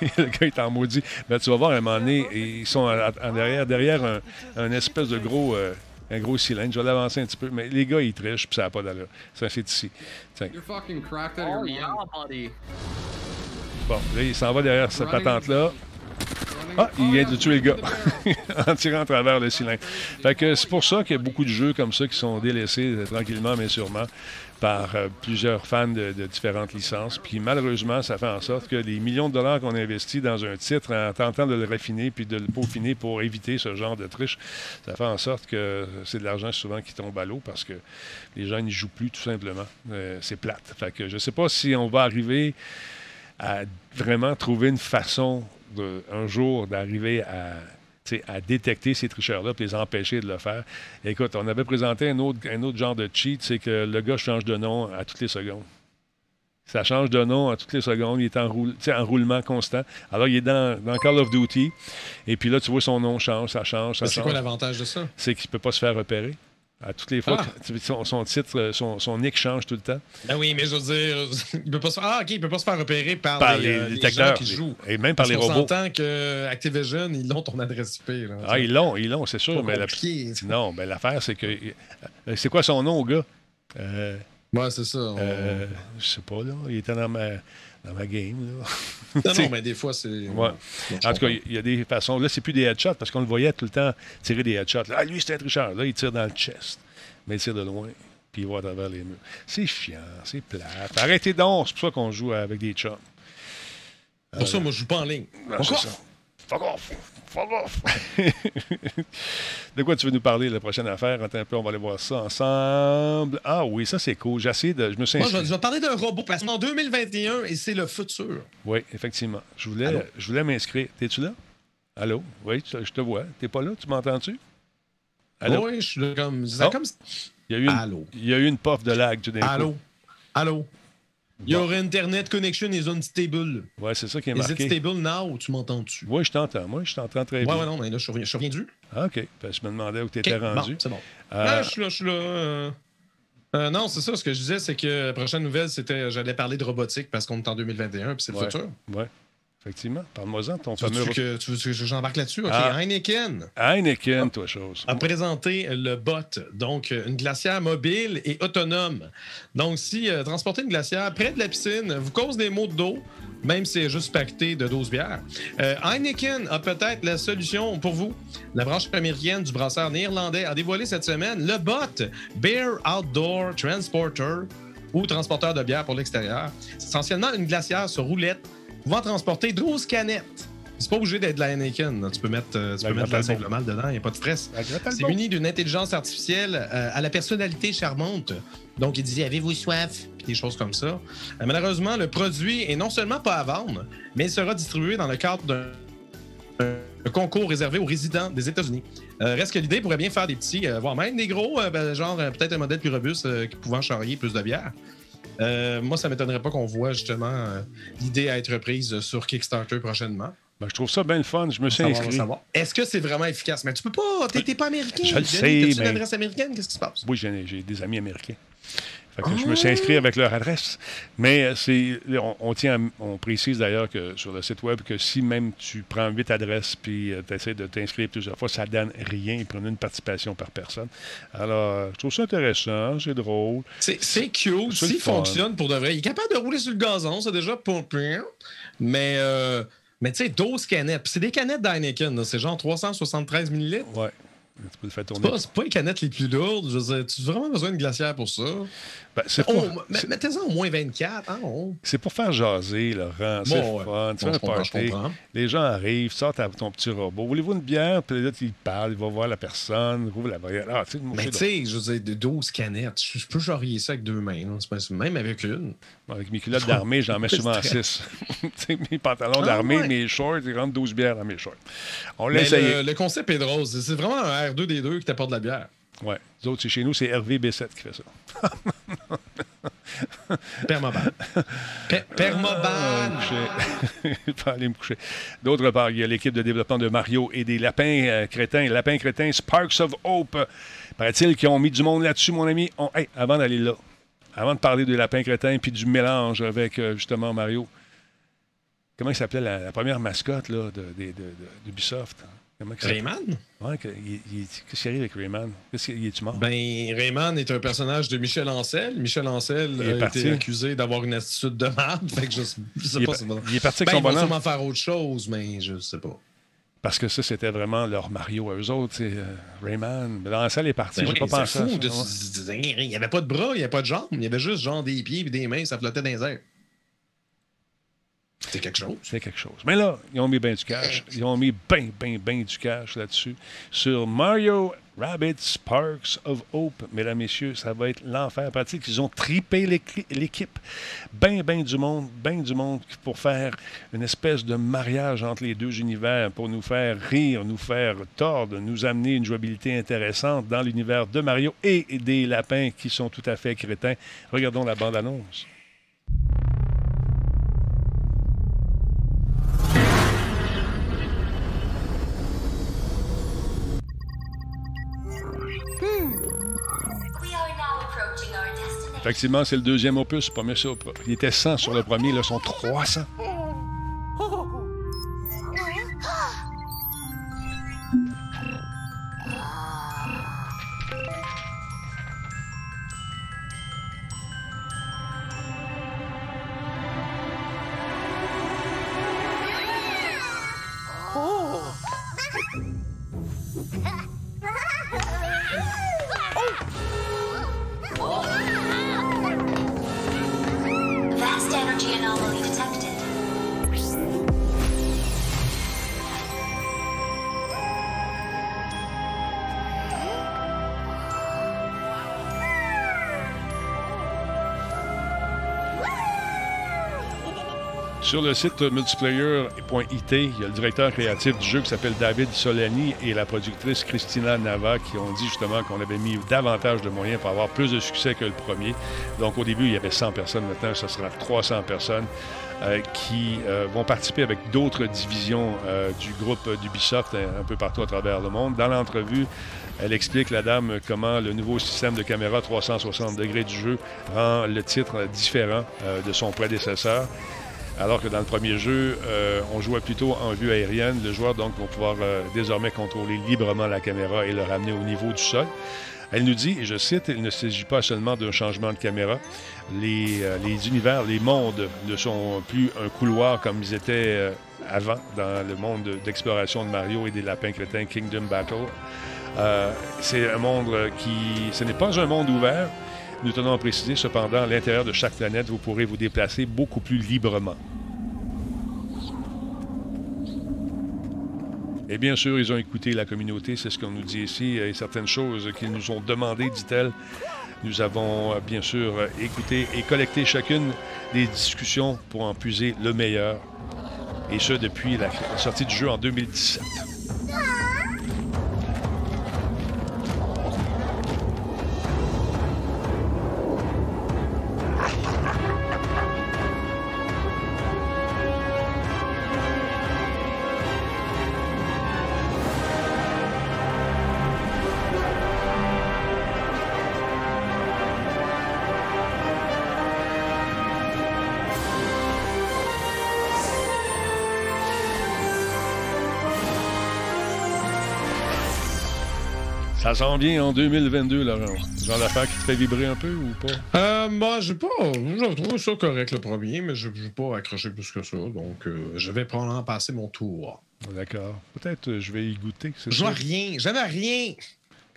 [SPEAKER 1] le gars est en maudit. Mais tu vas voir à un moment donné, ils sont en, en derrière, derrière un, un espèce de gros. euh, un gros cylindre. Je vais l'avancer un petit peu. Mais les gars, ils trichent, puis ça n'a pas d'allure. Ça, c'est ici. Tiens.
[SPEAKER 8] You're fucking cracked out of your mind.
[SPEAKER 9] buddy.
[SPEAKER 1] Bon, là, il s'en va derrière cette patente-là. Ah, il
[SPEAKER 8] Oh,
[SPEAKER 1] vient de tuer le gars en tirant à travers le cylindre. Fait que c'est pour ça qu'il y a beaucoup de jeux comme ça qui sont délaissés euh, tranquillement mais sûrement par euh, plusieurs fans de, différentes licences. Puis malheureusement, ça fait en sorte que les millions de dollars qu'on investit dans un titre en tentant de le raffiner puis de le peaufiner pour éviter ce genre de triche, ça fait en sorte que c'est de l'argent souvent qui tombe à l'eau parce que les gens n'y jouent plus tout simplement. Euh, c'est plate. Fait que je sais pas si on va arriver à vraiment trouver une façon un jour d'arriver à, à détecter ces tricheurs-là et les empêcher de le faire. Écoute, on avait présenté un autre, un autre genre de cheat, c'est que le gars change de nom à toutes les secondes. Ça change de nom à toutes les secondes. Il est en, roule- roulement constant. Alors, il est dans, dans Call of Duty. Et puis là, tu vois, son nom change, ça change, ça
[SPEAKER 2] Mais C'est
[SPEAKER 1] change.
[SPEAKER 2] quoi l'avantage de ça?
[SPEAKER 1] C'est qu'il ne peut pas se faire repérer. À toutes les fois,
[SPEAKER 2] Ah.
[SPEAKER 1] que- son, son titre, euh, son, son nick change tout le temps.
[SPEAKER 2] Ben oui, mais je veux dire, il peut pas se... Ah, il peut pas se faire repérer par,
[SPEAKER 1] Par
[SPEAKER 2] les,
[SPEAKER 1] les
[SPEAKER 2] euh, les gens qui jouent.
[SPEAKER 1] Et même par
[SPEAKER 2] Parce
[SPEAKER 1] les robots.
[SPEAKER 2] s'entend que Activision, ils l'ont ton adresse IP. Là,
[SPEAKER 1] Ah, ils l'ont, ils l'ont, c'est sûr. Mais la-. Non, ben l'affaire, c'est que. euh, C'est quoi son nom, gars? Euh,
[SPEAKER 2] Ouais, c'est ça. on-
[SPEAKER 1] euh, je sais pas, là. Il était dans ma, dans ma game, là.
[SPEAKER 2] Non, non, mais des fois, c'est...
[SPEAKER 1] Ouais.
[SPEAKER 2] Bon, je
[SPEAKER 1] En tout cas, il y a des façons. Là, c'est plus des headshots parce qu'on le voyait tout le temps tirer des headshots. Là, Ah, lui, c'était un tricheur. Là, il tire dans le chest. Mais il tire de loin. Puis il va à travers les murs. C'est chiant, c'est plate. Arrêtez donc. C'est pour ça qu'on joue avec des chums.
[SPEAKER 2] Pour ça, moi, je joue pas en ligne.
[SPEAKER 1] Ah, ça. Fuck off! Fuck off! de quoi tu veux nous parler, la prochaine affaire? Attends un peu, on va aller voir ça ensemble. Ah oui, ça c'est cool. J'ai essayé de. Je me suis
[SPEAKER 2] Moi, je, vais parler d'un robot parce qu'en 2021, et c'est le futur.
[SPEAKER 1] Oui, effectivement. Je voulais,
[SPEAKER 2] Allô?
[SPEAKER 1] je voulais m'inscrire. T'es-tu là? Allô? Oui, tu- je te vois. T'es pas là? Tu m'entends-tu? Allô?
[SPEAKER 2] Oui, je suis là comme...
[SPEAKER 1] Oh.
[SPEAKER 2] comme...
[SPEAKER 1] Il y a eu une,
[SPEAKER 2] Allô?
[SPEAKER 1] il y a eu une puff de lag d'un coup.
[SPEAKER 2] Allô? Allô?
[SPEAKER 1] Bon.
[SPEAKER 2] Your internet connection is unstable.
[SPEAKER 1] Ouais, c'est ça qui est
[SPEAKER 2] Is it
[SPEAKER 1] marqué.
[SPEAKER 2] stable now? Tu m'entends-tu?
[SPEAKER 1] Oui, je t'entends. Moi, je t'entends très
[SPEAKER 2] Ouais,
[SPEAKER 1] bien.
[SPEAKER 2] ouais, non, mais là, je suis suis revenu.
[SPEAKER 1] Ah, OK. Parce que je me demandais où tu étais rendu.
[SPEAKER 2] c'est bon.
[SPEAKER 1] Euh,
[SPEAKER 2] Ah, je suis là, je suis là. euh. Euh, non, c'est ça. Ce que je disais, c'est que la prochaine nouvelle, c'était j'allais parler de robotique parce qu'on est en 2021 puis c'est le
[SPEAKER 1] Ouais.
[SPEAKER 2] futur.
[SPEAKER 1] ouais, effectivement. Parle-moi-en, ton
[SPEAKER 2] Tu veux,
[SPEAKER 1] fameux...
[SPEAKER 2] que, tu veux que j'embarque là-dessus? OK,
[SPEAKER 1] Ah.
[SPEAKER 2] Heineken
[SPEAKER 1] Heineken, toi, chose.
[SPEAKER 2] a présenté le BOT, donc euh, une glacière mobile et autonome. Donc, si euh, transporter une glacière près de la piscine vous cause des maux de dos, même si c'est juste pacté de 12 bières, euh, Heineken a peut-être la solution pour vous. La branche américaine du brasseur néerlandais a dévoilé cette semaine le BOT, Bear Outdoor Transporter, ou transporteur de bière pour l'extérieur. C'est essentiellement une glacière sur roulette pouvant transporter 12 canettes. C'est pas obligé d'être de la là. Tu peux mettre, euh, tu
[SPEAKER 1] La
[SPEAKER 2] peux mettre de la
[SPEAKER 1] Grande
[SPEAKER 2] simple mal dedans, il n'y a pas de stress. C'est muni d'une intelligence artificielle euh, à la personnalité charmante. Donc, il dit Avez-vous soif? Puis des choses comme ça. Euh, malheureusement, le produit est non seulement pas à vendre, mais il sera distribué dans le cadre d'un un concours réservé aux résidents des États-Unis. Euh, reste que l'idée pourrait bien faire des petits, euh, voire même des gros, euh, ben, genre peut-être un modèle plus robuste qui pouvant charrier plus de bière. Euh, moi, ça m'étonnerait pas qu'on voit justement euh, l'idée à être reprise sur Kickstarter prochainement.
[SPEAKER 1] Ben, je trouve ça bien le fun. Je me suis inscrit.
[SPEAKER 2] Est-ce que c'est vraiment efficace? Mais tu peux pas, t'es t'es pas américain.
[SPEAKER 1] Je le sais, mais-
[SPEAKER 2] une adresse américaine? Qu'est-ce qui se passe?
[SPEAKER 1] Oui, j'ai des amis américains. Fait que Je me suis inscrit avec leur adresse. Mais euh, c'est, on, on tient, à- on précise d'ailleurs que sur le site web que si même tu prends huit adresses puis tu essaies de t'inscrire plusieurs fois, ça donne rien. Ils prennent une participation par personne. Alors, euh, je trouve ça intéressant, c'est drôle.
[SPEAKER 2] C'est c'est cute. S'il fonctionne pour de vrai, il est capable de rouler sur le gazon, c'est déjà pire. Mais, euh, mais tu sais, 12 canettes. Puis c'est des canettes d'Heineken, là. c'est genre 373 ml.
[SPEAKER 1] Ouais. Tu peux le faire
[SPEAKER 2] C'est
[SPEAKER 1] tourner.
[SPEAKER 2] pas, c'est pas les canettes les plus lourdes. Je veux dire, tu as vraiment besoin d'une glacière pour ça?
[SPEAKER 1] Ben,
[SPEAKER 2] Oh,
[SPEAKER 1] pour,
[SPEAKER 2] Mettez-en au moins 24. Hein, oh.
[SPEAKER 1] c'est pour faire jaser, Laurent. C'est
[SPEAKER 2] Bon,
[SPEAKER 1] le
[SPEAKER 2] ouais.
[SPEAKER 1] fun. Tu
[SPEAKER 2] Bon,
[SPEAKER 1] fais un. Les gens arrivent, sortent ton petit robot. Voulez-vous une bière? Puis là, il parle, il va voir la personne, il ouvre la barrière. Ah, tu sais, moi,
[SPEAKER 2] Mais tu sais, je veux dire, de 12 canettes, je peux charrier ça avec deux mains. Même avec une.
[SPEAKER 1] Avec mes culottes d'armée, j'en mets souvent
[SPEAKER 2] très-
[SPEAKER 1] 6. mes pantalons
[SPEAKER 2] Ah,
[SPEAKER 1] d'armée,
[SPEAKER 2] ouais.
[SPEAKER 1] mes shorts, ils rentrent 12 bières dans mes shorts. On l'a
[SPEAKER 2] Mais
[SPEAKER 1] essayé.
[SPEAKER 2] le, le concept est drôle. C'est c'est vraiment un R2D2 qui t'apporte de la bière.
[SPEAKER 1] Ouais. Les autres, c'est chez nous, c'est Hervé B7 qui fait ça.
[SPEAKER 2] Permaban. Pe- Permaban.
[SPEAKER 1] Je vais pas aller me coucher. D'autre part, il y a l'équipe de développement de Mario et des lapins euh, crétins. Lapins crétins Sparks of Hope. Paraît-il qu'ils ont mis du monde là-dessus, mon ami. On- hey, avant d'aller là, avant de parler des lapins crétins puis du mélange avec euh, justement Mario, comment il s'appelait la, la première mascotte là, de, de- de- de- d'Ubisoft? Comment?
[SPEAKER 2] Rayman?
[SPEAKER 1] Ouais, qu'est-ce qui arrive avec Rayman? Qu'est-ce qu'il est-tu mort?
[SPEAKER 2] Ben, Rayman est un personnage de Michel Ancel. Michel Ancel
[SPEAKER 1] Il est
[SPEAKER 2] a
[SPEAKER 1] parti.
[SPEAKER 2] été accusé d'avoir une attitude de merde. Fait que je, je sais
[SPEAKER 1] il, est,
[SPEAKER 2] pas
[SPEAKER 1] pa-
[SPEAKER 2] si ça va-
[SPEAKER 1] il est parti avec
[SPEAKER 2] Ben,
[SPEAKER 1] son
[SPEAKER 2] ils vont
[SPEAKER 1] bonhomme.
[SPEAKER 2] sûrement faire autre chose, mais je sais pas.
[SPEAKER 1] Parce que ça, c'était vraiment leur Mario à eux autres. euh, Rayman. Mais dans la salle est parti.
[SPEAKER 2] Ben oui,
[SPEAKER 1] pas pensé à
[SPEAKER 2] fou.
[SPEAKER 1] ça.
[SPEAKER 2] de-
[SPEAKER 1] ouais.
[SPEAKER 2] Il n'y avait pas de bras, il n'y avait pas de jambes. Il y avait juste genre des pieds et des mains, ça flottait dans les airs. C'était quelque chose.
[SPEAKER 1] C'est quelque chose. Mais là, ils ont mis bien du cash. Ils ont mis bien, bien, bien du cash là-dessus. Sur Mario Rabbit Sparks of Hope, mesdames, messieurs, ça va être l'enfer pratique. Ils ont tripé l'équi- l'équipe. Ben, ben du monde, ben du monde pour faire une espèce de mariage entre les deux univers, pour nous faire rire, nous faire tordre, nous amener une jouabilité intéressante dans l'univers de Mario et des lapins qui sont tout à fait crétins. Regardons la bande-annonce. Effectivement, c'est le deuxième opus. Premier sur- il était 100 sur le premier, là, sont 300. Le site multiplayer.it, il y a le directeur créatif du jeu qui s'appelle David Solani et la productrice Christina Nava qui ont dit justement qu'on avait mis davantage de moyens pour avoir plus de succès que le premier. Donc au début, il y avait 100 personnes. Maintenant, ce sera 300 personnes euh, qui euh, vont participer avec d'autres divisions euh, du groupe d'Ubisoft un, peu partout à travers le monde. Dans l'entrevue, elle explique, la dame, comment le nouveau système de caméra 360 degrés du jeu rend le titre différent de son prédécesseur. Alors que dans le premier jeu, euh, on jouait plutôt en vue aérienne. Le joueur donc va pouvoir euh, désormais contrôler librement la caméra et le ramener au niveau du sol. Elle nous dit, et je cite, il ne s'agit pas seulement d'un changement de caméra. Les, euh, les univers, les mondes ne sont plus un couloir comme ils étaient avant dans le monde d'exploration de Mario et des lapins crétins Kingdom Battle. C'est un monde qui... Ce n'est pas un monde ouvert. Nous tenons à préciser cependant, à l'intérieur de chaque planète, vous pourrez vous déplacer beaucoup plus librement. Et bien sûr, ils ont écouté la communauté, c'est ce qu'on nous dit ici, et certaines choses qu'ils nous ont demandées, dit-elle. Nous avons euh, bien sûr euh, écouté et collecté chacune des discussions pour en puiser le meilleur. Et ce, depuis la la sortie du jeu en 2017. Ça s'en vient en 2022, Laurent? Genre d'affaire qui te fait vibrer un peu ou pas?
[SPEAKER 2] Euh, moi, j'ai pas. Je trouve ça correct le premier, mais je n'ai pas accroché plus que ça. Donc, euh, je vais probablement passer mon tour.
[SPEAKER 1] D'accord. Peut-être euh, je vais y goûter.
[SPEAKER 2] Je vois rien. J'aime rien.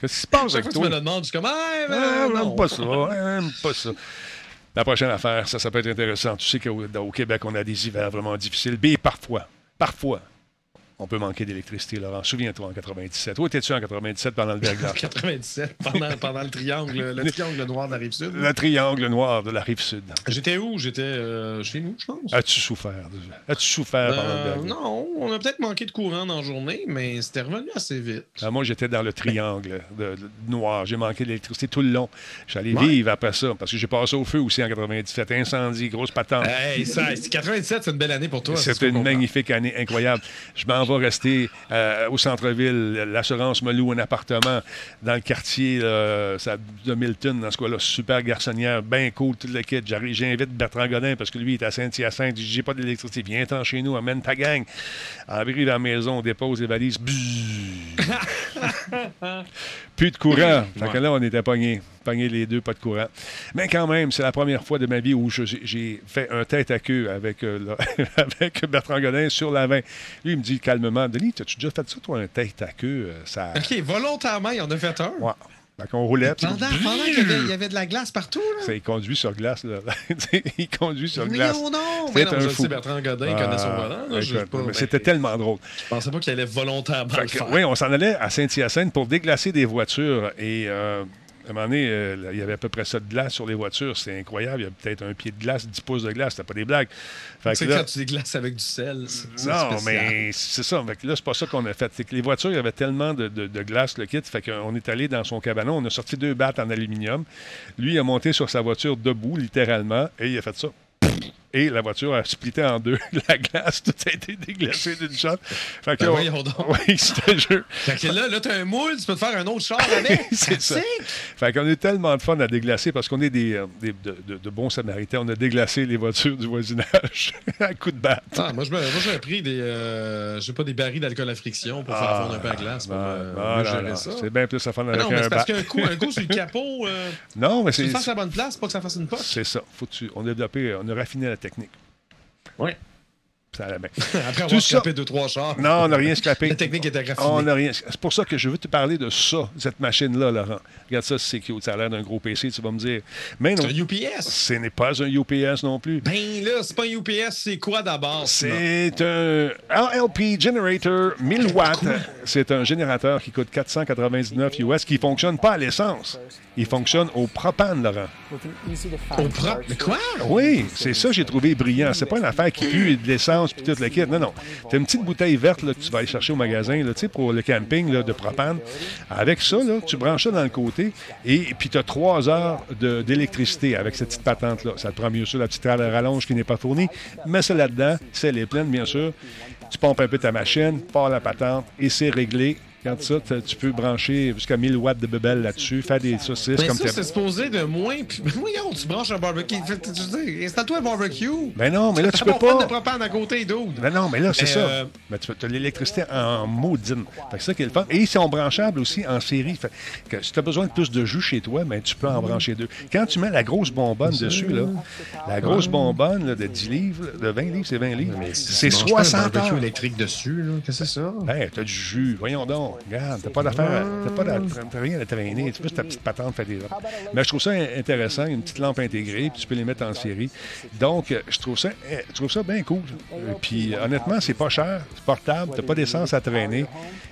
[SPEAKER 1] Qu'est-ce qui se passe avec
[SPEAKER 2] que tu me
[SPEAKER 1] toi?
[SPEAKER 2] le demandes, je suis comme. Ah, ben,
[SPEAKER 1] Ah,
[SPEAKER 2] non.
[SPEAKER 1] pas ça. J'aime pas ça. La prochaine affaire, ça, ça peut être intéressant. Tu sais qu'au au Québec, on a des hivers vraiment difficiles. B, parfois, parfois, on peut manquer d'électricité, Laurent. Souviens-toi en 97. Toi, étais-tu en 97 pendant le verglas?
[SPEAKER 2] 97, pendant, pendant le triangle, le triangle noir de la rive sud.
[SPEAKER 1] Le triangle noir de la rive sud.
[SPEAKER 2] J'étais où? J'étais euh, chez nous, je pense.
[SPEAKER 1] As-tu souffert? As-tu souffert pendant le
[SPEAKER 2] Euh, non, on a peut-être manqué de courant dans la journée, mais c'était revenu assez vite.
[SPEAKER 1] Ah, moi, j'étais dans le triangle de, de- noir. J'ai manqué d'électricité tout le long. J'allais
[SPEAKER 2] Ouais.
[SPEAKER 1] vivre après ça, parce que j'ai passé au feu aussi en 97. Incendie, grosse patente.
[SPEAKER 2] Hey, ça, c'est 97, c'est une belle année pour toi.
[SPEAKER 1] C'était une magnifique année incroyable. Je m'en vais rester euh, au centre-ville. L'assurance me loue un appartement dans le quartier de Milton, dans ce cas-là. Super garçonnière, bien cool, tout le kit. J'invite Bertrand Godin parce que lui, il est à Saint-Hyacinthe. J'ai pas d'électricité. Viens-t'en chez nous, amène ta gang. Arrive à la maison, on dépose les valises. Plus de courant. Fait que là, on était pognés. Pognés les deux, pas de courant. Mais quand même, c'est la première fois de ma vie où j'ai- j'ai fait un tête à queue avec, euh, là, avec Bertrand Godin sur la 20. Lui, il me dit calmement Denis, as-tu déjà fait ça, toi, un tête à queue euh, ça...
[SPEAKER 2] OK, volontairement, il en a fait un.
[SPEAKER 1] Ouais. Fait qu'on roulait.
[SPEAKER 2] Pendant, pendant qu'il y avait, il y avait de la glace partout, là.
[SPEAKER 1] Il conduit sur glace. Là. il conduit sur
[SPEAKER 2] Mais
[SPEAKER 1] glace.
[SPEAKER 2] non, non!
[SPEAKER 1] C'est
[SPEAKER 2] Mais non,
[SPEAKER 1] un
[SPEAKER 2] je
[SPEAKER 1] fou.
[SPEAKER 2] sais, Bertrand Godin, il connaît son
[SPEAKER 1] Ah,
[SPEAKER 2] volant. ben,
[SPEAKER 1] C'était tellement drôle.
[SPEAKER 2] Je pensais pas qu'il allait volontairement le faire.
[SPEAKER 1] oui, on s'en allait à Saint-Hyacinthe pour déglacer des voitures. Et euh, à un moment donné, euh, il y avait à peu près ça de glace sur les voitures. C'était incroyable. Il y a peut-être un pied de glace, 10 pouces de glace. C'était pas des blagues. Là-
[SPEAKER 2] quand tu déglaces avec du sel, c'est c'est
[SPEAKER 1] non, mais c'est ça. Fait que là, c'est pas ça qu'on a fait. C'est que les voitures, il y avait tellement de, de- de glace, le kit. Fait qu'on est allé dans son cabanon. On a sorti deux battes en aluminium. Lui, il a monté sur sa voiture debout, littéralement, et il a fait ça. Et la voiture a splitté en deux. La glace, tout a été déglacé d'une shot. Fait que,
[SPEAKER 2] Ben
[SPEAKER 1] on-
[SPEAKER 2] donc.
[SPEAKER 1] Oui, c'était jeu.
[SPEAKER 2] Fait que là, là t'as un moule, tu peux te faire un autre char avec.
[SPEAKER 1] C'est ça. Fait qu'on a eu tellement de fun à déglacer parce qu'on est des, euh, des- de, de- de bons samaritains. On a déglacé les voitures du voisinage à coups de batte.
[SPEAKER 2] Ah, moi, j'ai pris des, euh, j'ai pas des barils d'alcool à friction pour faire fondre un peu la glace.
[SPEAKER 1] Ah,
[SPEAKER 2] ça.
[SPEAKER 1] C'est bien plus à
[SPEAKER 2] Ah
[SPEAKER 1] avec
[SPEAKER 2] non, mais
[SPEAKER 1] un
[SPEAKER 2] parce qu'un coup, un coup sur le capot, euh,
[SPEAKER 1] Non, mais
[SPEAKER 2] tu
[SPEAKER 1] c'est
[SPEAKER 2] le fasses à la bonne place, pas que ça fasse une poche.
[SPEAKER 1] c'est ça. Faut que tu- on a développé, on a raffiné la technique.
[SPEAKER 2] Oui.
[SPEAKER 1] Ça allait bien.
[SPEAKER 2] Après avoir
[SPEAKER 1] ça-
[SPEAKER 2] scrapé deux, trois chars.
[SPEAKER 1] Non, on n'a rien scrappé.
[SPEAKER 2] La technique était raffinée.
[SPEAKER 1] On n'a rien. C'est pour ça que je veux te parler de ça, cette machine-là, Laurent. Regarde ça, c'est cute. Ça a l'air d'un gros PC, tu vas me dire. Mais non,
[SPEAKER 2] C'est un UPS.
[SPEAKER 1] ce n'est pas un UPS non plus.
[SPEAKER 2] Ben là, c'est pas un UPS, c'est quoi d'abord?
[SPEAKER 1] C'est un LLP Generator 1000 watts. C'est un générateur qui coûte 499 US, qui ne fonctionne pas à l'essence. Il fonctionne au propane, Laurent.
[SPEAKER 2] Au propre. Mais quoi?
[SPEAKER 1] Oui, c'est ça que j'ai trouvé brillant. C'est pas une affaire qui pue de l'essence puis toute la kit. Non, non. T'as une petite bouteille verte là, que tu vas aller chercher au magasin là, tu sais, pour le camping là, de propane. Avec ça, là, tu branches ça dans le côté et puis tu as trois heures de- d'électricité avec cette petite patente-là. Ça te prend mieux sûr la petite rallonge qui n'est pas fournie. Mets ça là-dedans. Si elle est pleine, bien sûr. Tu pompes un peu ta machine, pars la patente et c'est réglé. Quand ça, tu peux brancher jusqu'à 1000 watts de bebelle là-dessus, faire des saucisses
[SPEAKER 2] Mais
[SPEAKER 1] comme
[SPEAKER 2] ça, c'est supposé de moins. Puis, mais voyons, tu branches un barbecue. Installe-toi un barbecue.
[SPEAKER 1] Ben non, mais là, tu peux
[SPEAKER 2] pas de
[SPEAKER 1] pas.
[SPEAKER 2] propane à côté, dude.
[SPEAKER 1] Ben non, mais là, c'est
[SPEAKER 2] Mais,
[SPEAKER 1] ça.
[SPEAKER 2] euh,
[SPEAKER 1] Ben, tu as l'électricité en maudine. C'est ça qui est le fun. Et ils sont branchables aussi en série. Fait que si tu as besoin de plus de jus chez toi, ben, tu peux en brancher deux. Quand tu mets la grosse bonbonne dessus, là, la grosse bonbonne là, de 10 livres, de 20 livres, c'est 20 livres. C'est
[SPEAKER 2] Tu branches pas un
[SPEAKER 1] 60
[SPEAKER 2] barbecue
[SPEAKER 1] heures.
[SPEAKER 2] électrique dessus, là. Qu'est-ce que c'est ça?
[SPEAKER 1] Hey, t'as du jus, voyons donc. Regarde, t'as pas d'affaire, à- t'as pas rien à traîner. Tu peux ta petite patente fait des Mais je trouve ça in- intéressant, une petite lampe intégrée, puis tu peux les mettre en série. Donc, euh, je trouve ça, eh, je trouve ça bien cool. Euh, Puis, honnêtement, c'est pas cher, c'est portable, t'as pas d'essence à traîner.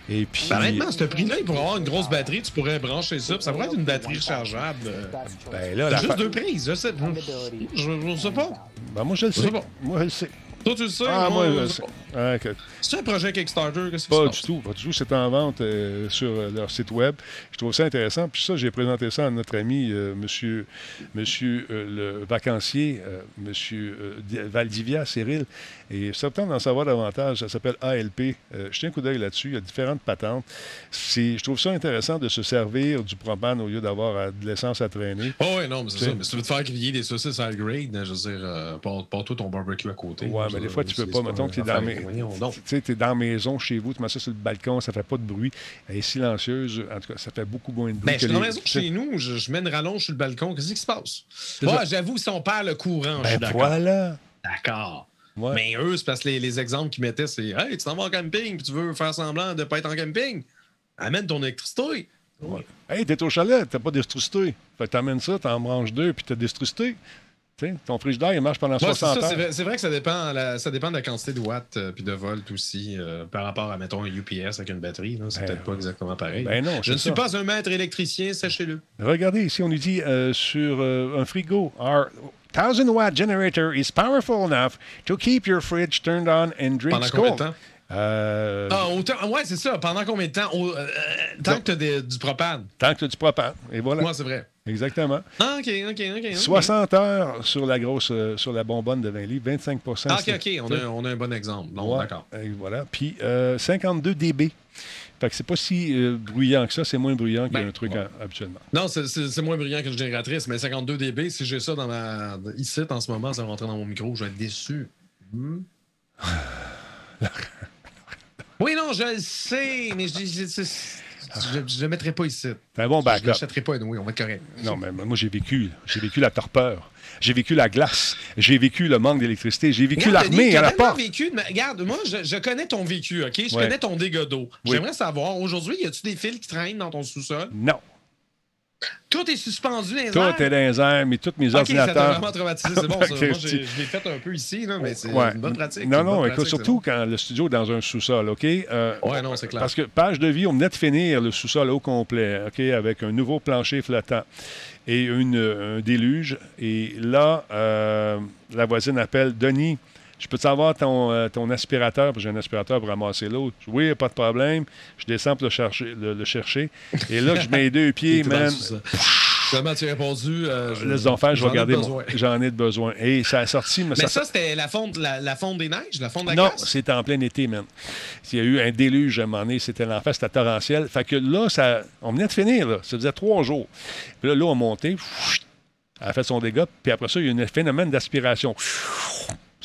[SPEAKER 1] Et puis,
[SPEAKER 2] Ben, honnêtement, ce prix-là, il pourrait avoir une grosse batterie, tu pourrais brancher ça, puis ça pourrait être une batterie rechargeable. euh,
[SPEAKER 1] ben là, la
[SPEAKER 2] juste deux prises, je sais. Je, je, je sais pas.
[SPEAKER 1] Ben, moi, je le sais.
[SPEAKER 2] sais pas.
[SPEAKER 1] Moi, je le sais.
[SPEAKER 2] Toi, tu le sais?
[SPEAKER 1] Ah, moi, je le
[SPEAKER 2] sais
[SPEAKER 1] sais.
[SPEAKER 2] pas.
[SPEAKER 1] Ah, que-
[SPEAKER 2] C'est un projet Kickstarter, qu'est-ce
[SPEAKER 1] Pas du tout, pas du tout. C'est en vente euh, sur euh, leur site web. Je trouve ça intéressant. Puis ça, j'ai présenté ça à notre ami, euh, monsieur, monsieur euh, le vacancier, monsieur Di- Valdivia, Cyril. Et tente d'en savoir davantage. Ça s'appelle ALP. Euh, jetez un coup d'œil là-dessus. Il y a différentes patentes. Je trouve ça intéressant de se servir du propane au lieu d'avoir de l'essence à traîner.
[SPEAKER 2] Oh, ouais, non, mais c'est ça. Mais si tu veux te faire griller des saucisses à grade, je veux dire, euh, pas, pas toi ton barbecue à côté.
[SPEAKER 1] Ouais, mais des fois, tu peux pas. Mettons que tu es dans, mes... la maison chez vous, tu mets ça sur le balcon, ça fait pas de bruit. Elle est silencieuse. En tout cas, ça fait beaucoup moins de bruit.
[SPEAKER 2] Ben, je suis dans la maison chez nous, je, je mets une rallonge sur le balcon. Qu'est-ce qui se passe? Ouais, j'avoue, si on perd le courant, je suis
[SPEAKER 1] Ben
[SPEAKER 2] d'accord.
[SPEAKER 1] voilà.
[SPEAKER 2] D'accord.
[SPEAKER 1] Ouais.
[SPEAKER 2] Mais eux, c'est parce que les, les exemples qu'ils mettaient, c'est Hey, tu t'en vas en camping, puis tu veux faire semblant de pas être en camping. Amène ton électricité.
[SPEAKER 1] Hey, t'es au chalet, t'as pas d'électricité. Fait que t'amènes ça, t'en branches deux, puis t'as d'électricité. Ton frigidaire, il marche pendant
[SPEAKER 2] Ouais, c'est
[SPEAKER 1] 60
[SPEAKER 2] ça, c'est vrai, que ça dépend, la- ça dépend de la quantité de watts euh, puis de volts aussi euh, par rapport à, mettons, un UPS avec une batterie. C'est
[SPEAKER 1] Ben,
[SPEAKER 2] peut-être pas exactement pareil.
[SPEAKER 1] ben non,
[SPEAKER 2] Je ne suis pas un maître électricien, sachez-le.
[SPEAKER 1] Regardez ici, on nous dit euh, sur euh, un frigo, 1000 watt generator is powerful enough to keep your fridge turned on and drinks
[SPEAKER 2] Pendant combien de
[SPEAKER 1] cold.
[SPEAKER 2] temps?
[SPEAKER 1] Euh,
[SPEAKER 2] Ah, autant, ouais, c'est ça. Pendant combien de temps? Au- euh, tant que tu as du propane.
[SPEAKER 1] Tant que tu as du propane. Et voilà.
[SPEAKER 2] Moi, c'est vrai.
[SPEAKER 1] Exactement.
[SPEAKER 2] Ah, OK, OK, OK. ok.
[SPEAKER 1] 60 heures sur la grosse, euh, sur la bonbonne de 20 livres, 25
[SPEAKER 2] Ah, OK, OK. On a, on a un bon exemple.
[SPEAKER 1] Ouais,
[SPEAKER 2] d'accord.
[SPEAKER 1] et voilà. Puis euh, 52 dB. Fait que c'est pas si euh, bruyant que ça, c'est moins bruyant qu'un
[SPEAKER 2] Ben,
[SPEAKER 1] truc habituellement.
[SPEAKER 2] Non, c'est- c'est c'est moins brillant qu'une génératrice, mais 52 dB, si j'ai ça dans ma. ici, en ce moment, ça va rentrer dans mon micro, je vais être déçu. Hmm? oui, non, je le sais, mais je je- je- je le mettrai pas ici.
[SPEAKER 1] Un bon
[SPEAKER 2] Je
[SPEAKER 1] backup.
[SPEAKER 2] l'achèterai pas, oui, on va être correct.
[SPEAKER 1] Non, mais moi, j'ai vécu. J'ai vécu la torpeur. J'ai vécu la glace. J'ai vécu le manque d'électricité. J'ai vécu l'armée à la porte.
[SPEAKER 2] vécu de ma- Regarde, moi, je, je connais ton vécu, OK? Je
[SPEAKER 1] Ouais.
[SPEAKER 2] connais ton dégât d'eau.
[SPEAKER 1] Oui.
[SPEAKER 2] J'aimerais savoir, aujourd'hui, y a-tu des fils qui traînent dans ton sous-sol?
[SPEAKER 1] Non.
[SPEAKER 2] Tout est suspendu dans les
[SPEAKER 1] Tout
[SPEAKER 2] airs?
[SPEAKER 1] est dans les airs, mais tous mes
[SPEAKER 2] OK, ça t'a
[SPEAKER 1] ordinateurs.
[SPEAKER 2] vraiment traumatisé. C'est bon, ça. Moi, je l'ai fait un peu ici, là, mais c'est
[SPEAKER 1] Ouais.
[SPEAKER 2] une bonne pratique.
[SPEAKER 1] Non,
[SPEAKER 2] Une
[SPEAKER 1] non, écoute,
[SPEAKER 2] pratique,
[SPEAKER 1] surtout quand le studio est dans un sous-sol, OK? Euh,
[SPEAKER 2] Ouais, non, c'est clair.
[SPEAKER 1] Parce que page de vie, on venait de finir le sous-sol au complet, OK? Avec un nouveau plancher flottant et une, un déluge. Et là, euh, la voisine appelle Denis. Je peux savoir ton, euh, ton aspirateur, parce que j'ai un aspirateur pour ramasser l'eau. Oui, pas de problème. Je descends pour le chercher. Le, le chercher. Et là, je mets les deux pieds, man.
[SPEAKER 2] Finalement, tu as répondu. euh, je-
[SPEAKER 1] Les enfants, je vais
[SPEAKER 2] ai
[SPEAKER 1] garder mon.
[SPEAKER 2] besoin.
[SPEAKER 1] J'en ai de besoin. Et ça a sorti. Mais,
[SPEAKER 2] Mais
[SPEAKER 1] ça,
[SPEAKER 2] ça, c'était la fonte, la, la fonte des neiges, la fonte de la
[SPEAKER 1] non, c'était en plein été, man. Il y a eu un déluge à un moment donné, c'était l'enfer, c'était torrentiel. Fait que là, ça, on venait de finir, là. Ça faisait trois jours. Puis là, l'eau a monté, elle a fait son dégât, puis après ça, il y a eu un phénomène d'aspiration.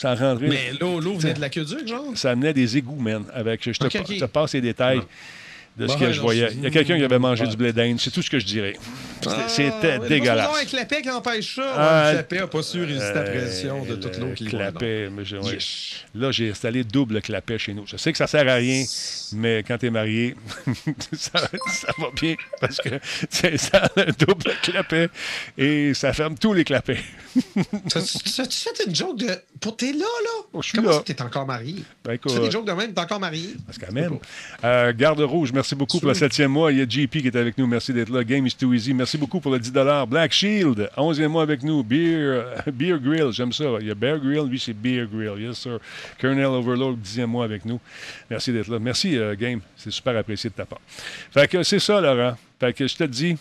[SPEAKER 1] Ça rentré.
[SPEAKER 2] Mais l'eau, l'eau venait de l'aqueduc, genre?
[SPEAKER 1] Ça amenait des égouts, man. Avec, te, je te passe les détails de ce que
[SPEAKER 2] ouais,
[SPEAKER 1] je voyais. Il y a quelqu'un qui avait mangé du blé d'Inde, c'est tout ce que je dirais. C'était-
[SPEAKER 2] Ah,
[SPEAKER 1] dégueulasse.
[SPEAKER 2] C'est un clapet qui empêche ça.
[SPEAKER 1] Ah,
[SPEAKER 2] le clapet n'a pas su résister à la pression de
[SPEAKER 1] Euh,
[SPEAKER 2] toute l'eau
[SPEAKER 1] le
[SPEAKER 2] qui
[SPEAKER 1] clapet, mais j'ai- ouais.
[SPEAKER 2] Yes.
[SPEAKER 1] Là, j'ai installé double clapet chez nous. Je sais que ça sert à rien, mais quand tu es marié, ça, ça va bien parce que tu ça a un double clapet et ça ferme tous les clapets.
[SPEAKER 2] T'as-tu t'as-tu fait une joke de. Pour t'es là, là?
[SPEAKER 1] Oh, je suis
[SPEAKER 2] Comment
[SPEAKER 1] là.
[SPEAKER 2] t'es encore marié?
[SPEAKER 1] Ben,
[SPEAKER 2] Tu fais des jokes de même, t'es encore marié?
[SPEAKER 1] Parce quand même. Euh, Garde Rouge, merci beaucoup pour le septième mois. Il y a JP qui est avec nous. Merci d'être là. Game is too easy. Merci beaucoup pour le 10 Black Shield, 11e mois avec nous. Beer, Beer Grill, j'aime ça. Il y a Bear Grill, lui c'est Beer Grill. Yes, sir. Colonel Overlord, 10e mois avec nous. Merci d'être là. Merci, euh, Game. C'est super apprécié de ta part. Fait que c'est ça, Laurent. Fait que je te dis,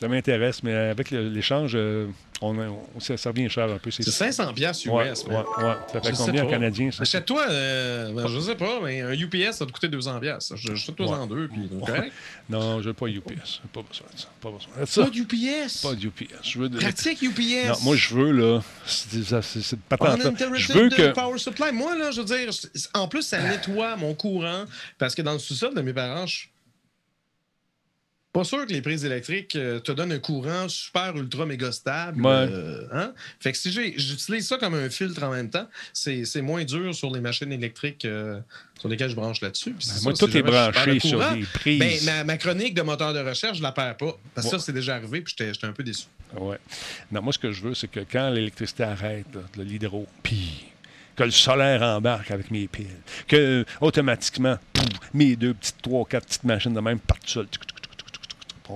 [SPEAKER 1] ça m'intéresse, mais avec l'échange, euh, on, on- ça, revient cher un peu.
[SPEAKER 2] C'est 500 piastres US,
[SPEAKER 1] Ouais,
[SPEAKER 2] man.
[SPEAKER 1] ouais, ouais. Ça fait
[SPEAKER 2] Je
[SPEAKER 1] combien en canadien, ça?
[SPEAKER 2] Achète-toi, euh, ben, je sais pas, mais un UPS, ça te coûter 200 piastres. Je- Achète-toi en deux, puis c'est correct.
[SPEAKER 1] Non, je veux pas UPS. Pas besoin de ça. Pas besoin de ça.
[SPEAKER 2] Pas d'UPS.
[SPEAKER 1] Pas d'UPS. Je veux de...
[SPEAKER 2] Pratique UPS.
[SPEAKER 1] Non, moi, je veux, là, c'est. Je veux que.
[SPEAKER 2] power supply. Moi, là, je veux dire, en plus, ça nettoie mon courant parce que dans le sous-sol de mes parents, je pas sûr que les prises électriques euh, te donnent un courant super ultra méga stable.
[SPEAKER 1] Ouais.
[SPEAKER 2] euh, hein? Fait que si j'ai- j'utilise ça comme un filtre en même temps, c'est moins dur sur les machines électriques euh, sur lesquelles je branche là-dessus.
[SPEAKER 1] Ben, moi,
[SPEAKER 2] ça,
[SPEAKER 1] tout
[SPEAKER 2] si
[SPEAKER 1] est branché
[SPEAKER 2] le
[SPEAKER 1] sur des prises.
[SPEAKER 2] ben, ma, ma chronique de moteur de recherche, je la perds pas. Parce que
[SPEAKER 1] Ouais.
[SPEAKER 2] ça, c'est déjà arrivé, puis j'étais un peu déçu.
[SPEAKER 1] Ouais. Non, moi, ce que je veux, c'est que quand l'électricité arrête, l'hydro, puis que le solaire embarque avec mes piles, que automatiquement, pouf, mes deux petites, trois, quatre petites machines de même partent tout seules.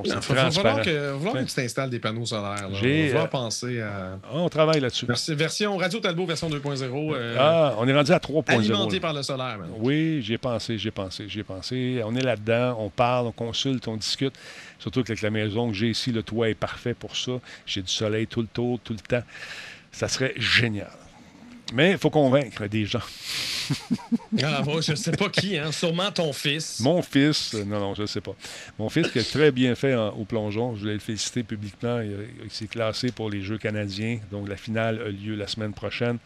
[SPEAKER 2] Il
[SPEAKER 1] c'est
[SPEAKER 2] va falloir que, que tu t'installes des panneaux solaires.
[SPEAKER 1] J'ai,
[SPEAKER 2] On va
[SPEAKER 1] euh,
[SPEAKER 2] penser à.
[SPEAKER 1] On travaille là-dessus.
[SPEAKER 2] Merci. Version Radio Talbot, version 2.0. euh,
[SPEAKER 1] Ah, on est rendu à 3.0.
[SPEAKER 2] alimenté
[SPEAKER 1] là.
[SPEAKER 2] par le solaire. maintenant.
[SPEAKER 1] Oui, j'y ai pensé, j'y ai pensé, j'y ai pensé. On est là-dedans, on parle, on consulte, on discute. Surtout qu'avec la maison que j'ai ici, le toit est parfait pour ça. J'ai du soleil tout le tour, tout le temps. Ça serait génial. Mais il faut convaincre des gens.
[SPEAKER 2] Ah, bon, je sais pas qui, hein. Sûrement ton fils.
[SPEAKER 1] Mon fils, non, non, je ne sais pas. Mon fils qui a très bien fait en- au plongeon, je voulais le féliciter publiquement. Il, s'est classé pour les Jeux canadiens. Donc la finale a lieu la semaine prochaine.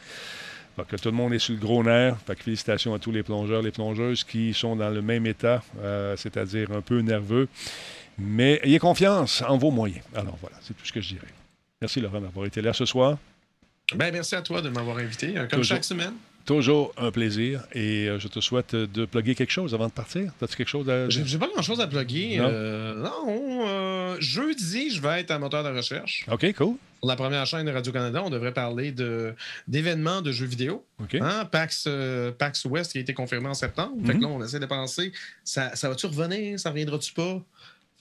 [SPEAKER 1] Fait que tout le monde est sur le gros nerf. Fait que félicitations à tous les plongeurs, les plongeuses qui sont dans le même état, euh, c'est-à-dire un peu nerveux. Mais ayez confiance en vos moyens. Alors voilà, c'est tout ce que je dirais. Merci Laurent d'avoir été là ce soir.
[SPEAKER 2] Ben, merci à toi de m'avoir invité, hein, comme
[SPEAKER 1] Toujours.
[SPEAKER 2] chaque semaine.
[SPEAKER 1] Toujours un plaisir et euh, je te souhaite de plugger quelque chose avant de partir. As-tu quelque chose à
[SPEAKER 2] J'ai j'ai pas grand-chose à plugger.
[SPEAKER 1] Non.
[SPEAKER 2] euh, non, euh, jeudi, je vais être à moteur de recherche.
[SPEAKER 1] OK, cool.
[SPEAKER 2] Pour la première chaîne de Radio-Canada, on devrait parler de- d'événements de, jeux vidéo.
[SPEAKER 1] OK.
[SPEAKER 2] Hein, PAX, euh, PAX West qui a été confirmé en septembre. Fait que
[SPEAKER 1] Mhm.
[SPEAKER 2] là, on essaie de penser, ça, ça va-tu revenir? Ça reviendra-tu pas?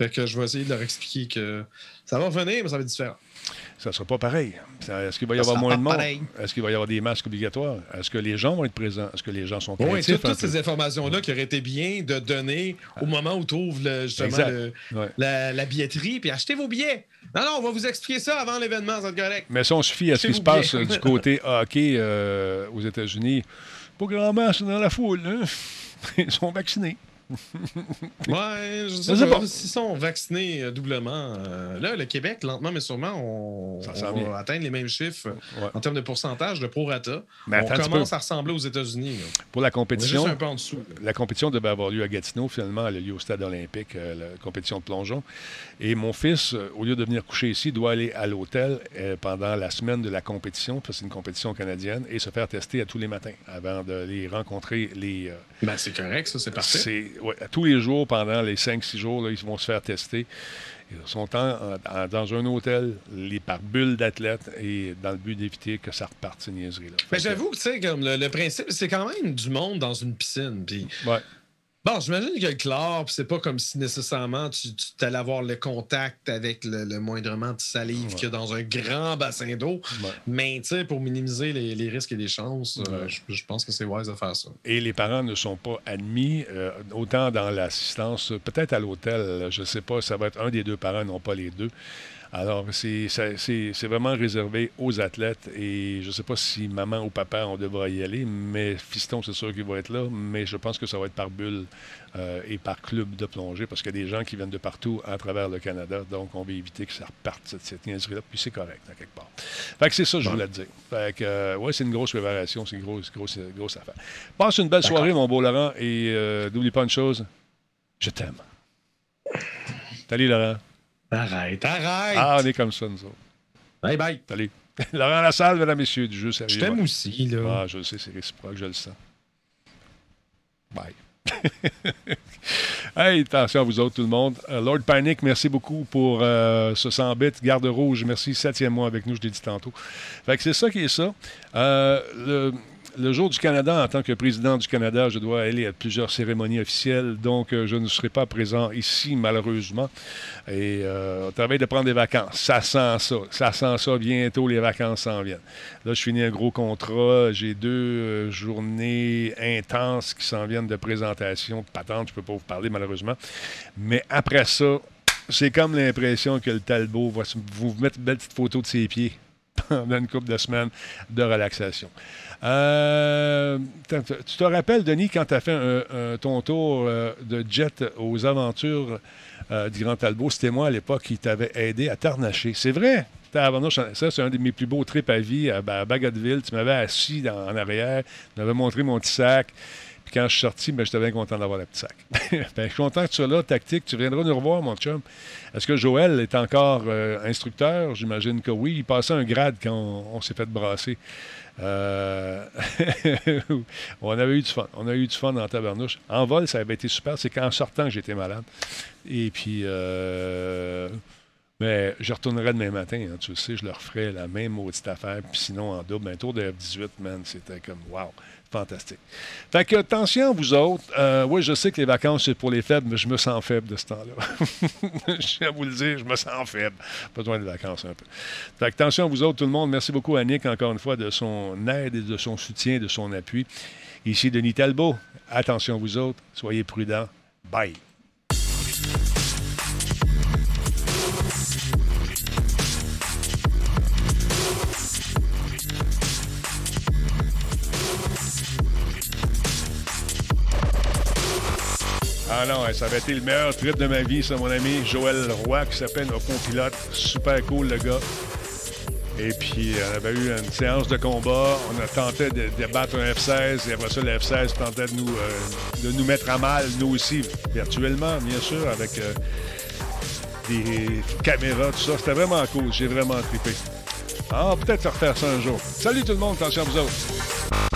[SPEAKER 2] Fait que je vais essayer de leur expliquer que ça va revenir, mais ça va être différent.
[SPEAKER 1] Ça ne sera pas pareil. Ça- Est-ce qu'il va y
[SPEAKER 2] Ça
[SPEAKER 1] avoir moins de monde? Est-ce qu'il va y avoir des masques obligatoires? Est-ce que les gens vont être présents? Est-ce que les gens sont
[SPEAKER 2] Oui,
[SPEAKER 1] créatifs?
[SPEAKER 2] toutes, ces informations-là qui auraient été bien de donner au moment où tu ouvres le- justement
[SPEAKER 1] Exact.
[SPEAKER 2] le-
[SPEAKER 1] Ouais.
[SPEAKER 2] la, la billetterie, puis achetez vos billets. Non, non, on va vous expliquer ça avant l'événement, ça va être correct.
[SPEAKER 1] Mais si on se fie à ce qui se passe euh, du côté hockey euh, aux États-Unis, pas grand masque dans la foule. hein? Ils sont vaccinés.
[SPEAKER 2] Ouais, je
[SPEAKER 1] Je
[SPEAKER 2] sais
[SPEAKER 1] sais
[SPEAKER 2] pas.
[SPEAKER 1] pas.
[SPEAKER 2] S'ils sont vaccinés euh, doublement, euh, là, le Québec, lentement mais sûrement, on,
[SPEAKER 1] Ça
[SPEAKER 2] on va atteindre les mêmes chiffres
[SPEAKER 1] Ouais.
[SPEAKER 2] en termes de pourcentage de prorata.
[SPEAKER 1] Mais
[SPEAKER 2] on
[SPEAKER 1] attends
[SPEAKER 2] commence à ressembler aux États-Unis.
[SPEAKER 1] Pour la compétition,
[SPEAKER 2] juste un peu en dessous.
[SPEAKER 1] la compétition devait avoir lieu à Gatineau. Finalement, elle a lieu au stade olympique, euh, la compétition de plongeon. Et mon fils, euh, au lieu de venir coucher ici, doit aller à l'hôtel euh, pendant la semaine de la compétition, parce que c'est une compétition canadienne, et se faire tester à tous les matins avant de les rencontrer les. euh,
[SPEAKER 2] Ben, c'est correct, ça, c'est parfait.
[SPEAKER 1] Ouais, tous les jours, pendant les 5-6 jours, là, ils vont se faire tester. Ils sont en- en- dans un hôtel, les par bulles d'athlètes, et dans le but d'éviter que ça reparte, ces niaiseries-là.
[SPEAKER 2] Mais j'avoue que, tu sais, comme le, le principe, c'est quand même du monde dans une piscine. Puis
[SPEAKER 1] Ouais.
[SPEAKER 2] Bon, j'imagine que le chlore, c'est pas comme si nécessairement tu, tu allais avoir le contact avec le, le moindrement de salive qu'il y a dans un grand bassin d'eau.
[SPEAKER 1] Ouais.
[SPEAKER 2] Mais tu sais, pour minimiser les, les risques et les chances, euh,
[SPEAKER 1] Ouais.
[SPEAKER 2] je, je pense que c'est wise de faire ça.
[SPEAKER 1] Et les parents ne sont pas admis, euh, autant dans l'assistance, peut-être à l'hôtel, je ne sais pas, ça va être un des deux parents, non pas les deux. Alors, c'est vraiment réservé aux athlètes et je ne sais pas si maman ou papa, on devra y aller, mais fiston, c'est sûr qu'il va être là, mais je pense que ça va être par bulle euh, et par club de plongée parce qu'il y a des gens qui viennent de partout à travers le Canada, donc on va éviter que ça reparte, cette, cette niaiserie-là, puis c'est correct, à quelque part. Fait que c'est ça que je voulais te dire. Fait que, euh, ouais, c'est une grosse préparation, c'est une grosse, grosse, grosse affaire. Passe une belle soirée, mon beau Laurent, et euh, n'oublie pas une chose, je t'aime. Salut, Laurent.
[SPEAKER 2] Arrête, arrête!
[SPEAKER 1] Ah, on est comme ça, nous autres.
[SPEAKER 2] Bye bye!
[SPEAKER 1] Salut. Laurent Lassalle, mesdames, messieurs, du jeu sérieux.
[SPEAKER 2] Je t'aime aussi, là.
[SPEAKER 1] Ah, je le sais, c'est réciproque, je le sens. Bye. hey, attention à vous autres, tout le monde. Euh, Lord Panic, merci beaucoup pour euh, ce 100 bits. Garde rouge, merci. Septième mois avec nous, je l'ai dit tantôt. Fait que c'est ça qui est ça. Euh, le, le jour du Canada, en tant que président du Canada, je dois aller à plusieurs cérémonies officielles, donc euh, je ne serai pas présent ici, malheureusement. Et euh, on travaille de prendre des vacances. Ça sent ça. Ça sent ça. Bientôt, les vacances s'en viennent. Là, je finis un gros contrat. J'ai deux euh, journées intenses qui s'en viennent de présentation, de patente. Je ne peux pas vous parler, malheureusement. Mais après ça, c'est comme l'impression que le Talbot va vous mettre une belle petite photo de ses pieds pendant une couple de semaines de relaxation. Euh, tu te rappelles, Denis, quand tu as fait ton tour euh, de jet aux aventures euh, du Grand Talbot, c'était moi à l'époque qui t'avais aidé à t'arnacher. C'est vrai. Ça, c'est un de mes plus beaux trips à vie à, Bagotville. Tu m'avais assis en arrière, tu m'avais montré mon petit sac. Quand je suis sorti, ben, j'étais bien content d'avoir le petit sac. Ben, je suis content que tu sois là, tactique. Tu viendras nous revoir, mon chum. Est-ce que Joël est encore euh, instructeur? J'imagine que oui. Il passait un grade quand on, s'est fait brasser. Euh, on avait eu du fun. On a eu du fun en tabernouche. En vol, ça avait été super. C'est qu'en sortant que j'étais malade. Et puis, euh, mais je retournerai demain matin. hein, tu le sais, je leur ferai la même maudite affaire. Puis sinon, en double, un tour de F-18, man, c'était comme wow. Fantastique. Fait que, attention, vous autres. Euh, oui, je sais que les vacances, c'est pour les faibles, mais je me sens faible de ce temps-là. je à vous le dire, je me sens faible. Besoin de vacances un peu. Fait que, attention, vous autres, tout le monde. Merci beaucoup à Nick, encore une fois, de son aide et de son soutien, de son appui. Ici, Denis Talbot. Attention, vous autres. Soyez prudents. Bye. Ah non, ça avait été le meilleur trip de ma vie, ça, mon ami Joël Roy, qui s'appelle notre pilote. Super cool, le gars. Et puis, on avait eu une séance de combat. On a tenté de, de battre un F-16. Et après ça, le F-16 tentait de nous, euh, de nous mettre à mal, nous aussi, virtuellement, bien sûr, avec euh, des caméras, tout ça. C'était vraiment cool. J'ai vraiment trippé. Ah, peut-être refaire ça un jour. Salut tout le monde, attention à vous autres.